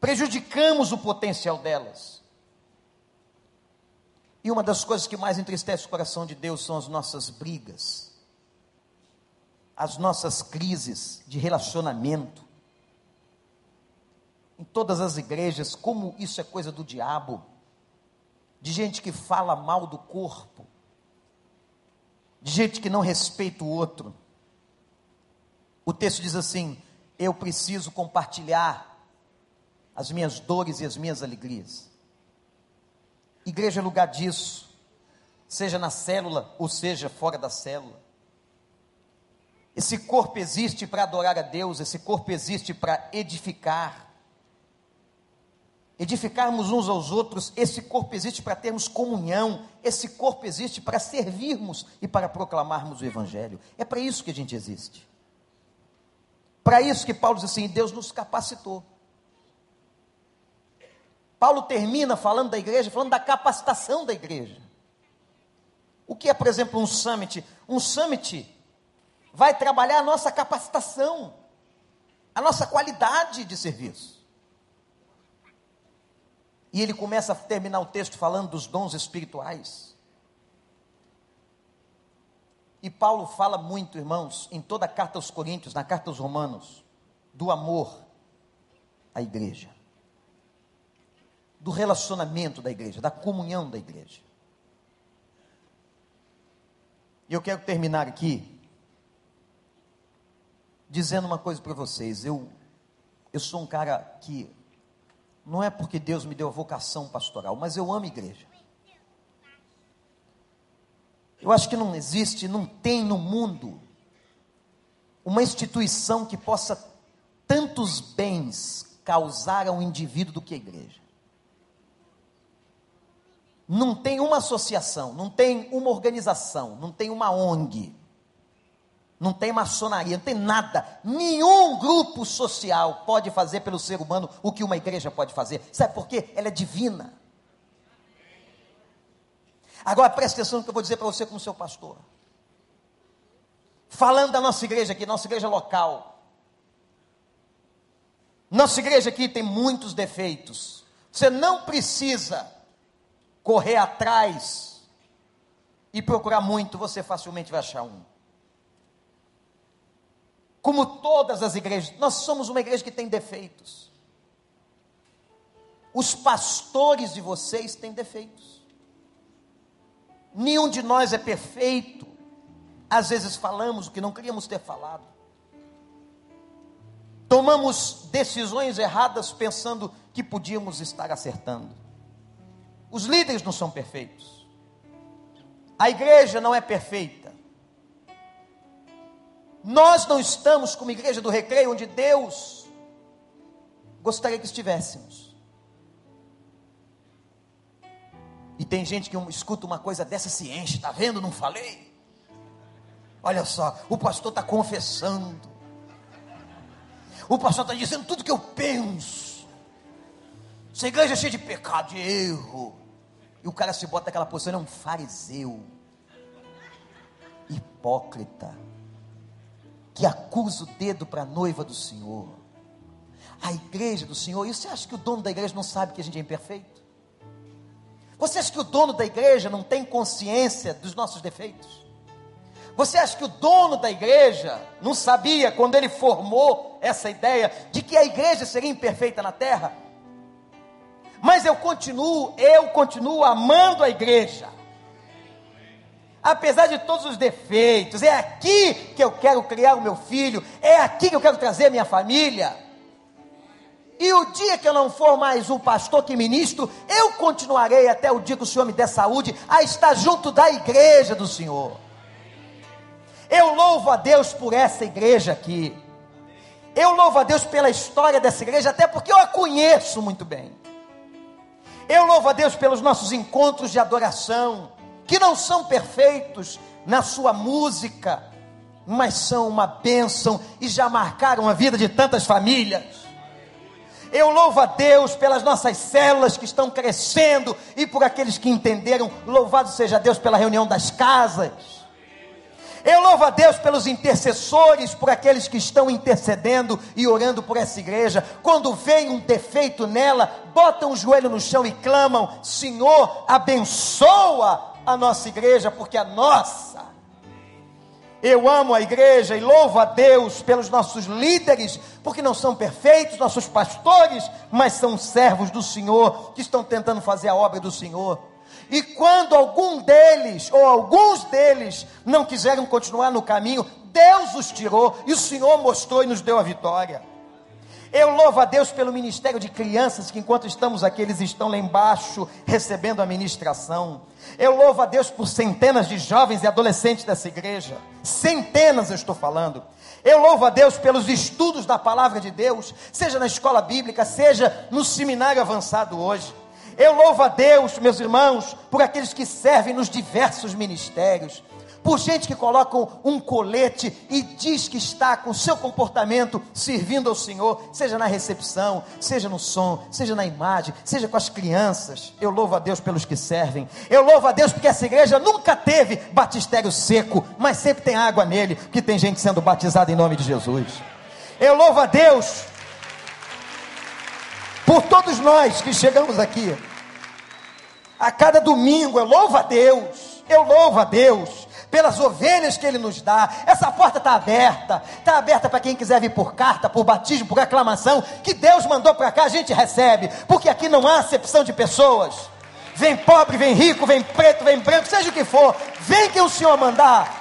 prejudicamos o potencial delas. E uma das coisas que mais entristece o coração de Deus são as nossas brigas, as nossas crises de relacionamento. Em todas as igrejas, como isso é coisa do diabo, de gente que fala mal do corpo, de gente que não respeita o outro. O texto diz assim: Eu preciso compartilhar as minhas dores e as minhas alegrias. Igreja é lugar disso, seja na célula ou seja fora da célula. Esse corpo existe para adorar a Deus, esse corpo existe para edificar. Edificarmos uns aos outros, esse corpo existe para termos comunhão, esse corpo existe para servirmos e para proclamarmos o Evangelho. É para isso que a gente existe. Para isso que Paulo diz assim: Deus nos capacitou. Paulo termina falando da igreja, falando da capacitação da igreja. O que é, por exemplo, um summit? Um summit vai trabalhar a nossa capacitação. a nossa qualidade de serviço. E ele começa a terminar o texto falando dos dons espirituais. E Paulo fala muito, irmãos, em toda a carta aos Coríntios, na carta aos Romanos, do amor à igreja, do relacionamento da igreja, da comunhão da igreja. E eu quero terminar aqui dizendo uma coisa para vocês. Eu, eu sou um cara que, não é porque Deus me deu a vocação pastoral, mas eu amo igreja. Eu acho que não existe, não tem no mundo uma instituição que possa tantos bens causar ao indivíduo do que a igreja. Não tem uma associação, não tem uma organização, não tem uma ONG, não tem maçonaria, não tem nada. Nenhum grupo social pode fazer pelo ser humano o que uma igreja pode fazer. Sabe por quê? Ela é divina. Agora preste atenção no que eu vou dizer para você como seu pastor. Falando da nossa igreja aqui, nossa igreja local. Nossa igreja aqui tem muitos defeitos. Você não precisa correr atrás e procurar muito, você facilmente vai achar um. Como todas as igrejas, nós somos uma igreja que tem defeitos. Os pastores de vocês têm defeitos. Nenhum de nós é perfeito. Às vezes falamos o que não queríamos ter falado. Tomamos decisões erradas pensando que podíamos estar acertando. Os líderes não são perfeitos. A igreja não é perfeita. Nós não estamos como igreja do recreio onde Deus gostaria que estivéssemos. E tem gente que escuta uma coisa dessa se enche, tá vendo? Não falei? Olha só, o pastor está confessando. O pastor está dizendo tudo que eu penso. Essa igreja é cheia de pecado, de erro. E o cara se bota naquela posição, ele é um fariseu. Hipócrita. Que acusa o dedo para a noiva do Senhor. A igreja do Senhor. E você acha que o dono da igreja não sabe que a gente é imperfeito? Você acha que o dono da igreja não tem consciência dos nossos defeitos? Você acha que o dono da igreja não sabia quando ele formou essa ideia de que a igreja seria imperfeita na terra? Mas eu continuo, eu continuo amando a igreja. Apesar de todos os defeitos, é aqui que eu quero criar o meu filho, é aqui que eu quero trazer a minha família. E o dia que eu não for mais um pastor que ministro, eu continuarei até o dia que o Senhor me der saúde a estar junto da igreja do Senhor. Eu louvo a Deus por essa igreja aqui. Eu louvo a Deus pela história dessa igreja, até porque eu a conheço muito bem. Eu louvo a Deus pelos nossos encontros de adoração, que não são perfeitos na sua música, mas são uma bênção e já marcaram a vida de tantas famílias. Eu louvo a Deus pelas nossas células que estão crescendo e por aqueles que entenderam. Louvado seja Deus pela reunião das casas. Eu louvo a Deus pelos intercessores, por aqueles que estão intercedendo e orando por essa igreja. Quando vem um defeito nela, botam o joelho no chão e clamam: Senhor, abençoa a nossa igreja, porque a nossa eu amo a igreja e louvo a Deus pelos nossos líderes, porque não são perfeitos, nossos pastores, mas são servos do Senhor que estão tentando fazer a obra do Senhor. E quando algum deles, ou alguns deles, não quiseram continuar no caminho, Deus os tirou e o Senhor mostrou e nos deu a vitória. Eu louvo a Deus pelo ministério de crianças, que enquanto estamos aqui, eles estão lá embaixo recebendo a ministração. Eu louvo a Deus por centenas de jovens e adolescentes dessa igreja. Centenas eu estou falando. Eu louvo a Deus pelos estudos da palavra de Deus, seja na escola bíblica, seja no seminário avançado hoje. Eu louvo a Deus, meus irmãos, por aqueles que servem nos diversos ministérios por gente que coloca um colete e diz que está com seu comportamento servindo ao Senhor, seja na recepção, seja no som, seja na imagem, seja com as crianças. Eu louvo a Deus pelos que servem. Eu louvo a Deus porque essa igreja nunca teve batistério seco, mas sempre tem água nele, que tem gente sendo batizada em nome de Jesus. Eu louvo a Deus por todos nós que chegamos aqui. A cada domingo eu louvo a Deus. Eu louvo a Deus pelas ovelhas que Ele nos dá. Essa porta está aberta, está aberta para quem quiser vir por carta, por batismo, por aclamação, que Deus mandou para cá, a gente recebe, porque aqui não há acepção de pessoas. Vem pobre, vem rico, vem preto, vem branco, seja o que for, vem que o Senhor mandar.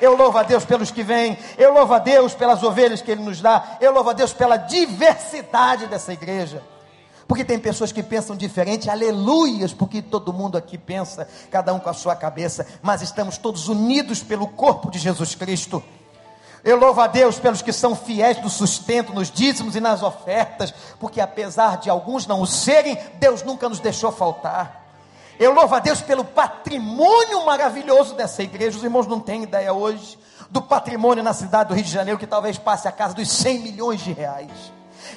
Eu louvo a Deus pelos que vêm, eu louvo a Deus pelas ovelhas que Ele nos dá, eu louvo a Deus pela diversidade dessa igreja. Porque tem pessoas que pensam diferente, aleluias, porque todo mundo aqui pensa, cada um com a sua cabeça, mas estamos todos unidos pelo corpo de Jesus Cristo. Eu louvo a Deus pelos que são fiéis no sustento, nos dízimos e nas ofertas, porque apesar de alguns não o serem, Deus nunca nos deixou faltar. Eu louvo a Deus pelo patrimônio maravilhoso dessa igreja. Os irmãos não têm ideia hoje do patrimônio na cidade do Rio de Janeiro, que talvez passe a casa dos 100 milhões de reais.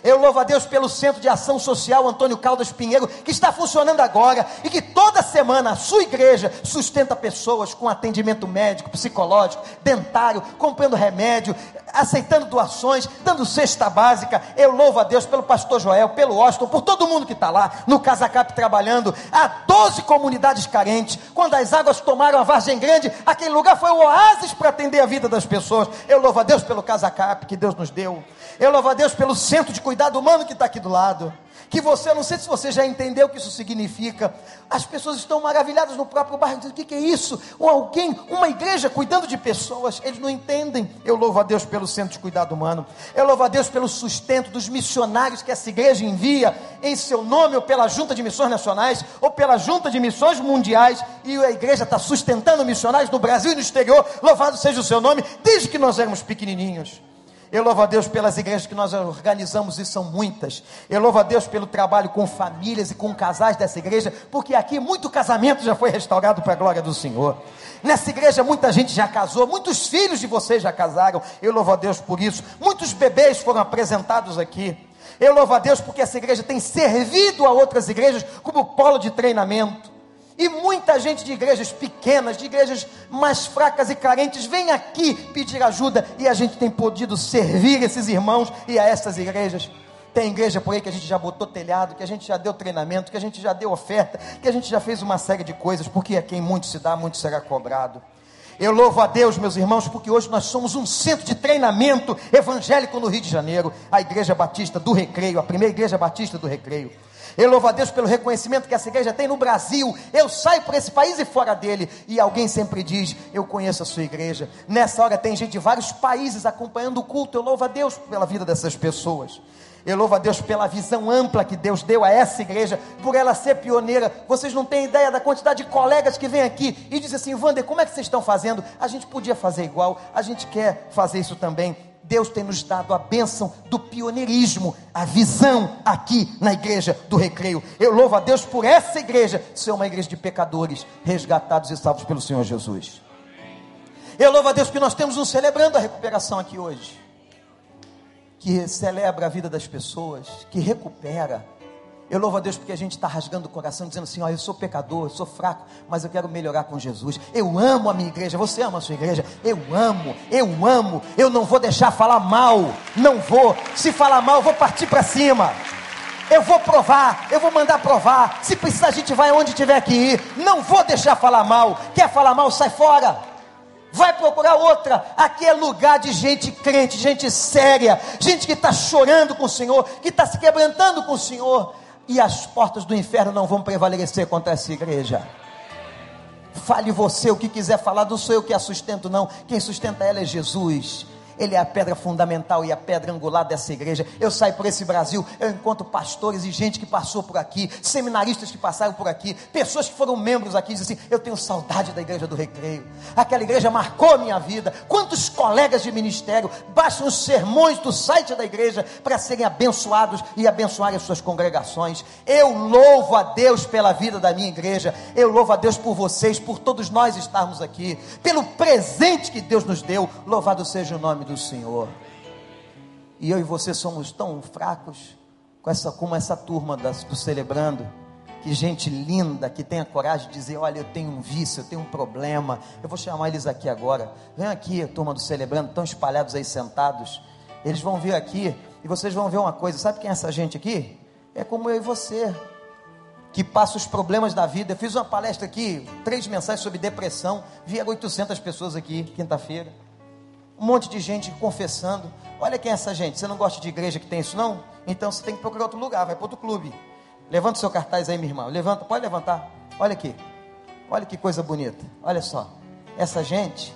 Eu louvo a Deus pelo Centro de Ação Social Antônio Caldas Pinheiro, que está funcionando agora e que toda semana a sua igreja sustenta pessoas com atendimento médico, psicológico, dentário, comprando remédio, aceitando doações, dando cesta básica. Eu louvo a Deus pelo pastor Joel, pelo Austin, por todo mundo que está lá no Casacap trabalhando. Há 12 comunidades carentes. Quando as águas tomaram a Vargem Grande, aquele lugar foi o oásis para atender a vida das pessoas. Eu louvo a Deus pelo Casacap que Deus nos deu. Eu louvo a Deus pelo centro de cuidado humano que está aqui do lado. Que você, não sei se você já entendeu o que isso significa. As pessoas estão maravilhadas no próprio bairro, dizendo: o que, que é isso? Um alguém, uma igreja cuidando de pessoas. Eles não entendem. Eu louvo a Deus pelo centro de cuidado humano. Eu louvo a Deus pelo sustento dos missionários que essa igreja envia em seu nome, ou pela Junta de Missões Nacionais, ou pela Junta de Missões Mundiais. E a igreja está sustentando missionários no Brasil e no exterior. Louvado seja o seu nome, desde que nós éramos pequenininhos. Eu louvo a Deus pelas igrejas que nós organizamos, e são muitas. Eu louvo a Deus pelo trabalho com famílias e com casais dessa igreja, porque aqui muito casamento já foi restaurado para a glória do Senhor. Nessa igreja muita gente já casou, muitos filhos de vocês já casaram. Eu louvo a Deus por isso. Muitos bebês foram apresentados aqui. Eu louvo a Deus porque essa igreja tem servido a outras igrejas como polo de treinamento. E muita gente de igrejas pequenas, de igrejas mais fracas e carentes, vem aqui pedir ajuda e a gente tem podido servir esses irmãos e a essas igrejas. Tem igreja por aí que a gente já botou telhado, que a gente já deu treinamento, que a gente já deu oferta, que a gente já fez uma série de coisas, porque a quem muito se dá, muito será cobrado. Eu louvo a Deus, meus irmãos, porque hoje nós somos um centro de treinamento evangélico no Rio de Janeiro, a Igreja Batista do Recreio, a primeira Igreja Batista do Recreio. Eu louvo a Deus pelo reconhecimento que essa igreja tem no Brasil. Eu saio por esse país e fora dele. E alguém sempre diz: Eu conheço a sua igreja. Nessa hora tem gente de vários países acompanhando o culto. Eu louvo a Deus pela vida dessas pessoas. Eu louvo a Deus pela visão ampla que Deus deu a essa igreja, por ela ser pioneira. Vocês não têm ideia da quantidade de colegas que vêm aqui e dizem assim: Wander, como é que vocês estão fazendo? A gente podia fazer igual, a gente quer fazer isso também. Deus tem nos dado a bênção do pioneirismo, a visão aqui na igreja do recreio. Eu louvo a Deus por essa igreja ser uma igreja de pecadores resgatados e salvos pelo Senhor Jesus. Eu louvo a Deus que nós temos um celebrando a recuperação aqui hoje, que celebra a vida das pessoas, que recupera eu louvo a Deus porque a gente está rasgando o coração, dizendo assim: Olha, eu sou pecador, eu sou fraco, mas eu quero melhorar com Jesus. Eu amo a minha igreja, você ama a sua igreja? Eu amo, eu amo, eu não vou deixar falar mal, não vou. Se falar mal, eu vou partir para cima. Eu vou provar, eu vou mandar provar. Se precisar, a gente vai onde tiver que ir. Não vou deixar falar mal. Quer falar mal, sai fora. Vai procurar outra. Aqui é lugar de gente crente, gente séria, gente que está chorando com o Senhor, que está se quebrantando com o Senhor e as portas do inferno não vão prevalecer contra essa igreja. Fale você o que quiser falar, não sou eu que a sustento, não. Quem sustenta ela é Jesus. Ele é a pedra fundamental e a pedra angular dessa igreja. Eu saio por esse Brasil, eu encontro pastores e gente que passou por aqui, seminaristas que passaram por aqui, pessoas que foram membros aqui, dizem assim: Eu tenho saudade da igreja do recreio. Aquela igreja marcou a minha vida. Quantos colegas de ministério baixam os sermões do site da igreja para serem abençoados e abençoarem as suas congregações? Eu louvo a Deus pela vida da minha igreja. Eu louvo a Deus por vocês, por todos nós estarmos aqui, pelo presente que Deus nos deu. Louvado seja o nome do Senhor. E eu e você somos tão fracos com essa, como essa turma das, do celebrando. Que gente linda que tenha coragem de dizer: Olha, eu tenho um vício, eu tenho um problema. Eu vou chamar eles aqui agora. Vem aqui, turma do celebrando, estão espalhados aí sentados. Eles vão vir aqui e vocês vão ver uma coisa: sabe quem é essa gente aqui? É como eu e você, que passa os problemas da vida. Eu fiz uma palestra aqui, três mensagens sobre depressão. Vieram 800 pessoas aqui, quinta-feira. Um monte de gente confessando. Olha quem é essa gente. Você não gosta de igreja que tem isso, não? Então você tem que procurar outro lugar, vai para outro clube. Levanta o seu cartaz aí, minha irmã. Levanta, pode levantar. Olha aqui. Olha que coisa bonita. Olha só. Essa gente,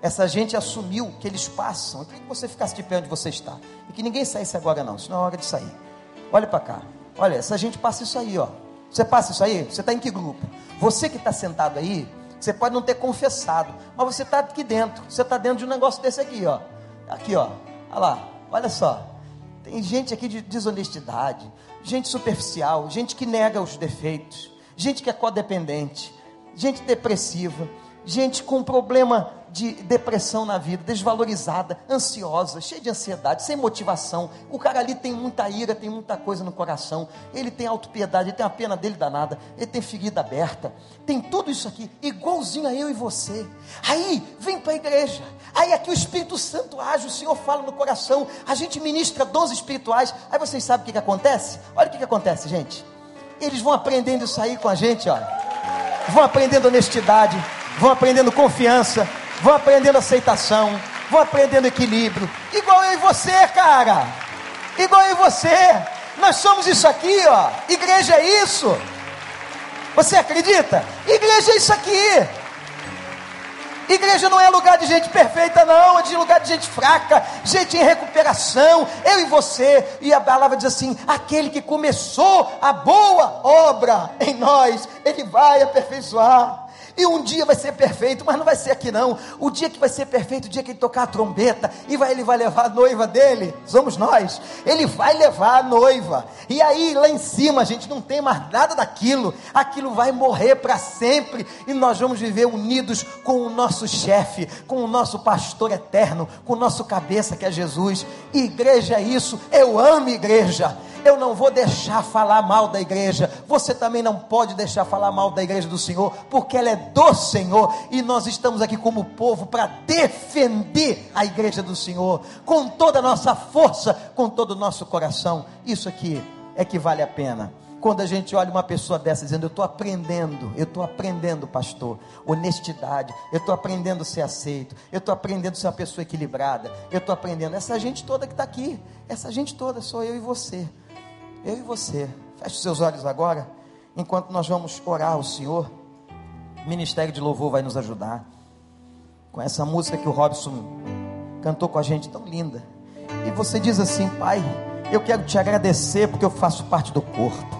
essa gente assumiu que eles passam. Eu queria que você ficasse de pé onde você está. E que ninguém saísse agora, não. Senão é hora de sair. Olha para cá. Olha, essa gente passa isso aí, ó. Você passa isso aí? Você está em que grupo? Você que está sentado aí, você pode não ter confessado, mas você está aqui dentro. Você está dentro de um negócio desse aqui, ó. Aqui, ó. Olha lá. Olha só. Tem gente aqui de desonestidade, gente superficial, gente que nega os defeitos, gente que é codependente, gente depressiva, gente com problema de depressão na vida, desvalorizada, ansiosa, cheia de ansiedade, sem motivação. O cara ali tem muita ira, tem muita coisa no coração. Ele tem autopiedade, ele tem a pena dele danada, ele tem ferida aberta. Tem tudo isso aqui, igualzinho a eu e você. Aí, vem para a igreja. Aí aqui o Espírito Santo age, o Senhor fala no coração. A gente ministra dons espirituais. Aí vocês sabem o que, que acontece? Olha o que, que acontece, gente. Eles vão aprendendo isso aí com a gente, olha. Vão aprendendo honestidade, vão aprendendo confiança, vão aprendendo aceitação, vão aprendendo equilíbrio. Igual eu e você, cara. Igual eu e você. Nós somos isso aqui, ó. Igreja é isso. Você acredita? Igreja é isso aqui. Igreja não é lugar de gente perfeita, não, é de lugar de gente fraca, gente em recuperação, eu e você. E a palavra diz assim: aquele que começou a boa obra em nós, ele vai aperfeiçoar. E um dia vai ser perfeito, mas não vai ser aqui não. O dia que vai ser perfeito, o dia que ele tocar a trombeta, e vai, ele vai levar a noiva dele, somos nós. Ele vai levar a noiva. E aí lá em cima, a gente não tem mais nada daquilo. Aquilo vai morrer para sempre e nós vamos viver unidos com o nosso chefe, com o nosso pastor eterno, com o nosso cabeça que é Jesus. Igreja é isso. Eu amo igreja. Eu não vou deixar falar mal da igreja. Você também não pode deixar falar mal da igreja do Senhor, porque ela é do Senhor e nós estamos aqui como povo para defender a igreja do Senhor com toda a nossa força, com todo o nosso coração. Isso aqui é que vale a pena. Quando a gente olha uma pessoa dessa dizendo, eu estou aprendendo, eu estou aprendendo, pastor, honestidade, eu estou aprendendo a ser aceito, eu estou aprendendo a ser uma pessoa equilibrada, eu estou aprendendo. Essa gente toda que está aqui, essa gente toda sou eu e você. Eu e você. Feche seus olhos agora, enquanto nós vamos orar ao Senhor. Ministério de Louvor vai nos ajudar. Com essa música que o Robson cantou com a gente, tão linda. E você diz assim, Pai, eu quero te agradecer porque eu faço parte do corpo.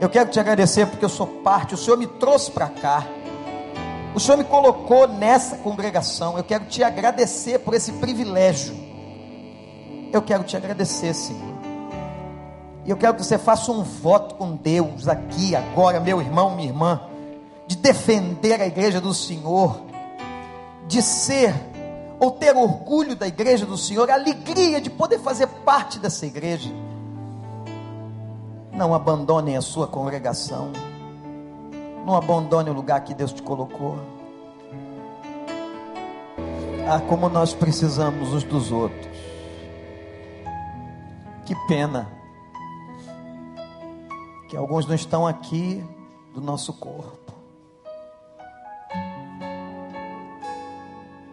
Eu quero te agradecer porque eu sou parte, o Senhor me trouxe para cá. O Senhor me colocou nessa congregação. Eu quero te agradecer por esse privilégio. Eu quero te agradecer, Senhor. E eu quero que você faça um voto com Deus aqui, agora, meu irmão, minha irmã, de defender a igreja do Senhor, de ser ou ter orgulho da igreja do Senhor, a alegria de poder fazer parte dessa igreja. Não abandonem a sua congregação, não abandone o lugar que Deus te colocou. Ah, como nós precisamos uns dos outros. Que pena que alguns não estão aqui do nosso corpo.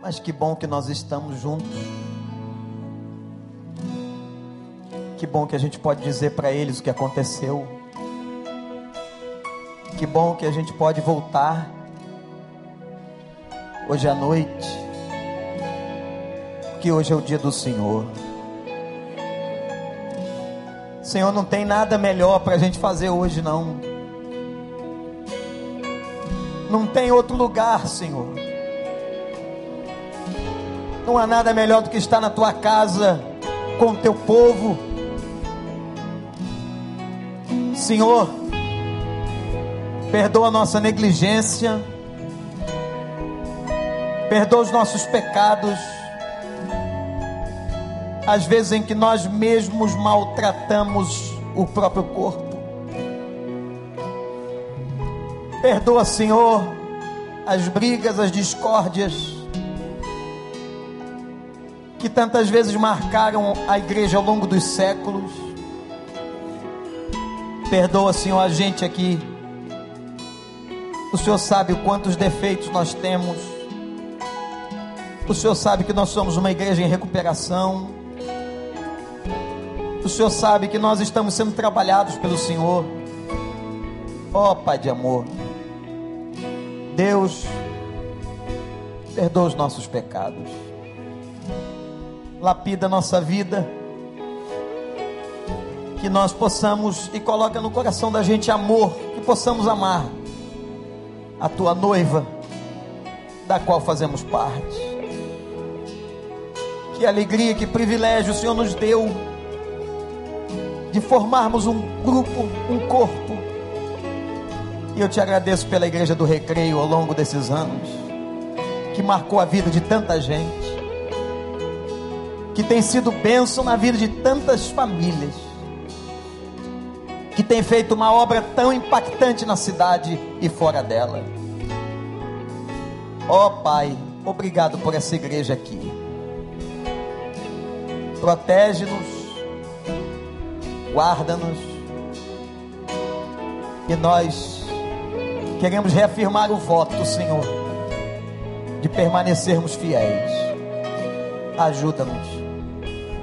Mas que bom que nós estamos juntos. Que bom que a gente pode dizer para eles o que aconteceu. Que bom que a gente pode voltar hoje à noite. Que hoje é o dia do Senhor. Senhor, não tem nada melhor para a gente fazer hoje, não. Não tem outro lugar, Senhor. Não há nada melhor do que estar na tua casa com o teu povo. Senhor, perdoa a nossa negligência, perdoa os nossos pecados às vezes em que nós mesmos maltratamos o próprio corpo. Perdoa, Senhor, as brigas, as discórdias. Que tantas vezes marcaram a igreja ao longo dos séculos. Perdoa, Senhor, a gente aqui. O Senhor sabe o quantos defeitos nós temos. O Senhor sabe que nós somos uma igreja em recuperação. O Senhor sabe que nós estamos sendo trabalhados pelo Senhor. Ó oh, Pai de amor. Deus, perdoa os nossos pecados. Lapida nossa vida. Que nós possamos e coloca no coração da gente amor, que possamos amar a tua noiva, da qual fazemos parte. Que alegria, que privilégio o Senhor nos deu de formarmos um grupo, um corpo. E eu te agradeço pela Igreja do Recreio ao longo desses anos, que marcou a vida de tanta gente, que tem sido bênção na vida de tantas famílias, que tem feito uma obra tão impactante na cidade e fora dela. Ó oh, Pai, obrigado por essa igreja aqui. Protege-nos guarda-nos. E nós queremos reafirmar o voto, Senhor, de permanecermos fiéis. Ajuda-nos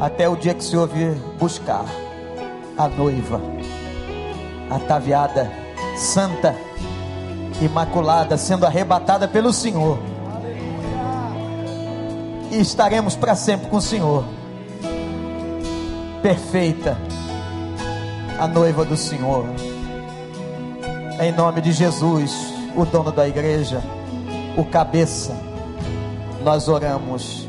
até o dia que o Senhor vir buscar a noiva, ataviada, santa, imaculada, sendo arrebatada pelo Senhor. E estaremos para sempre com o Senhor. Perfeita a noiva do Senhor. Em nome de Jesus, o dono da igreja, o cabeça, nós oramos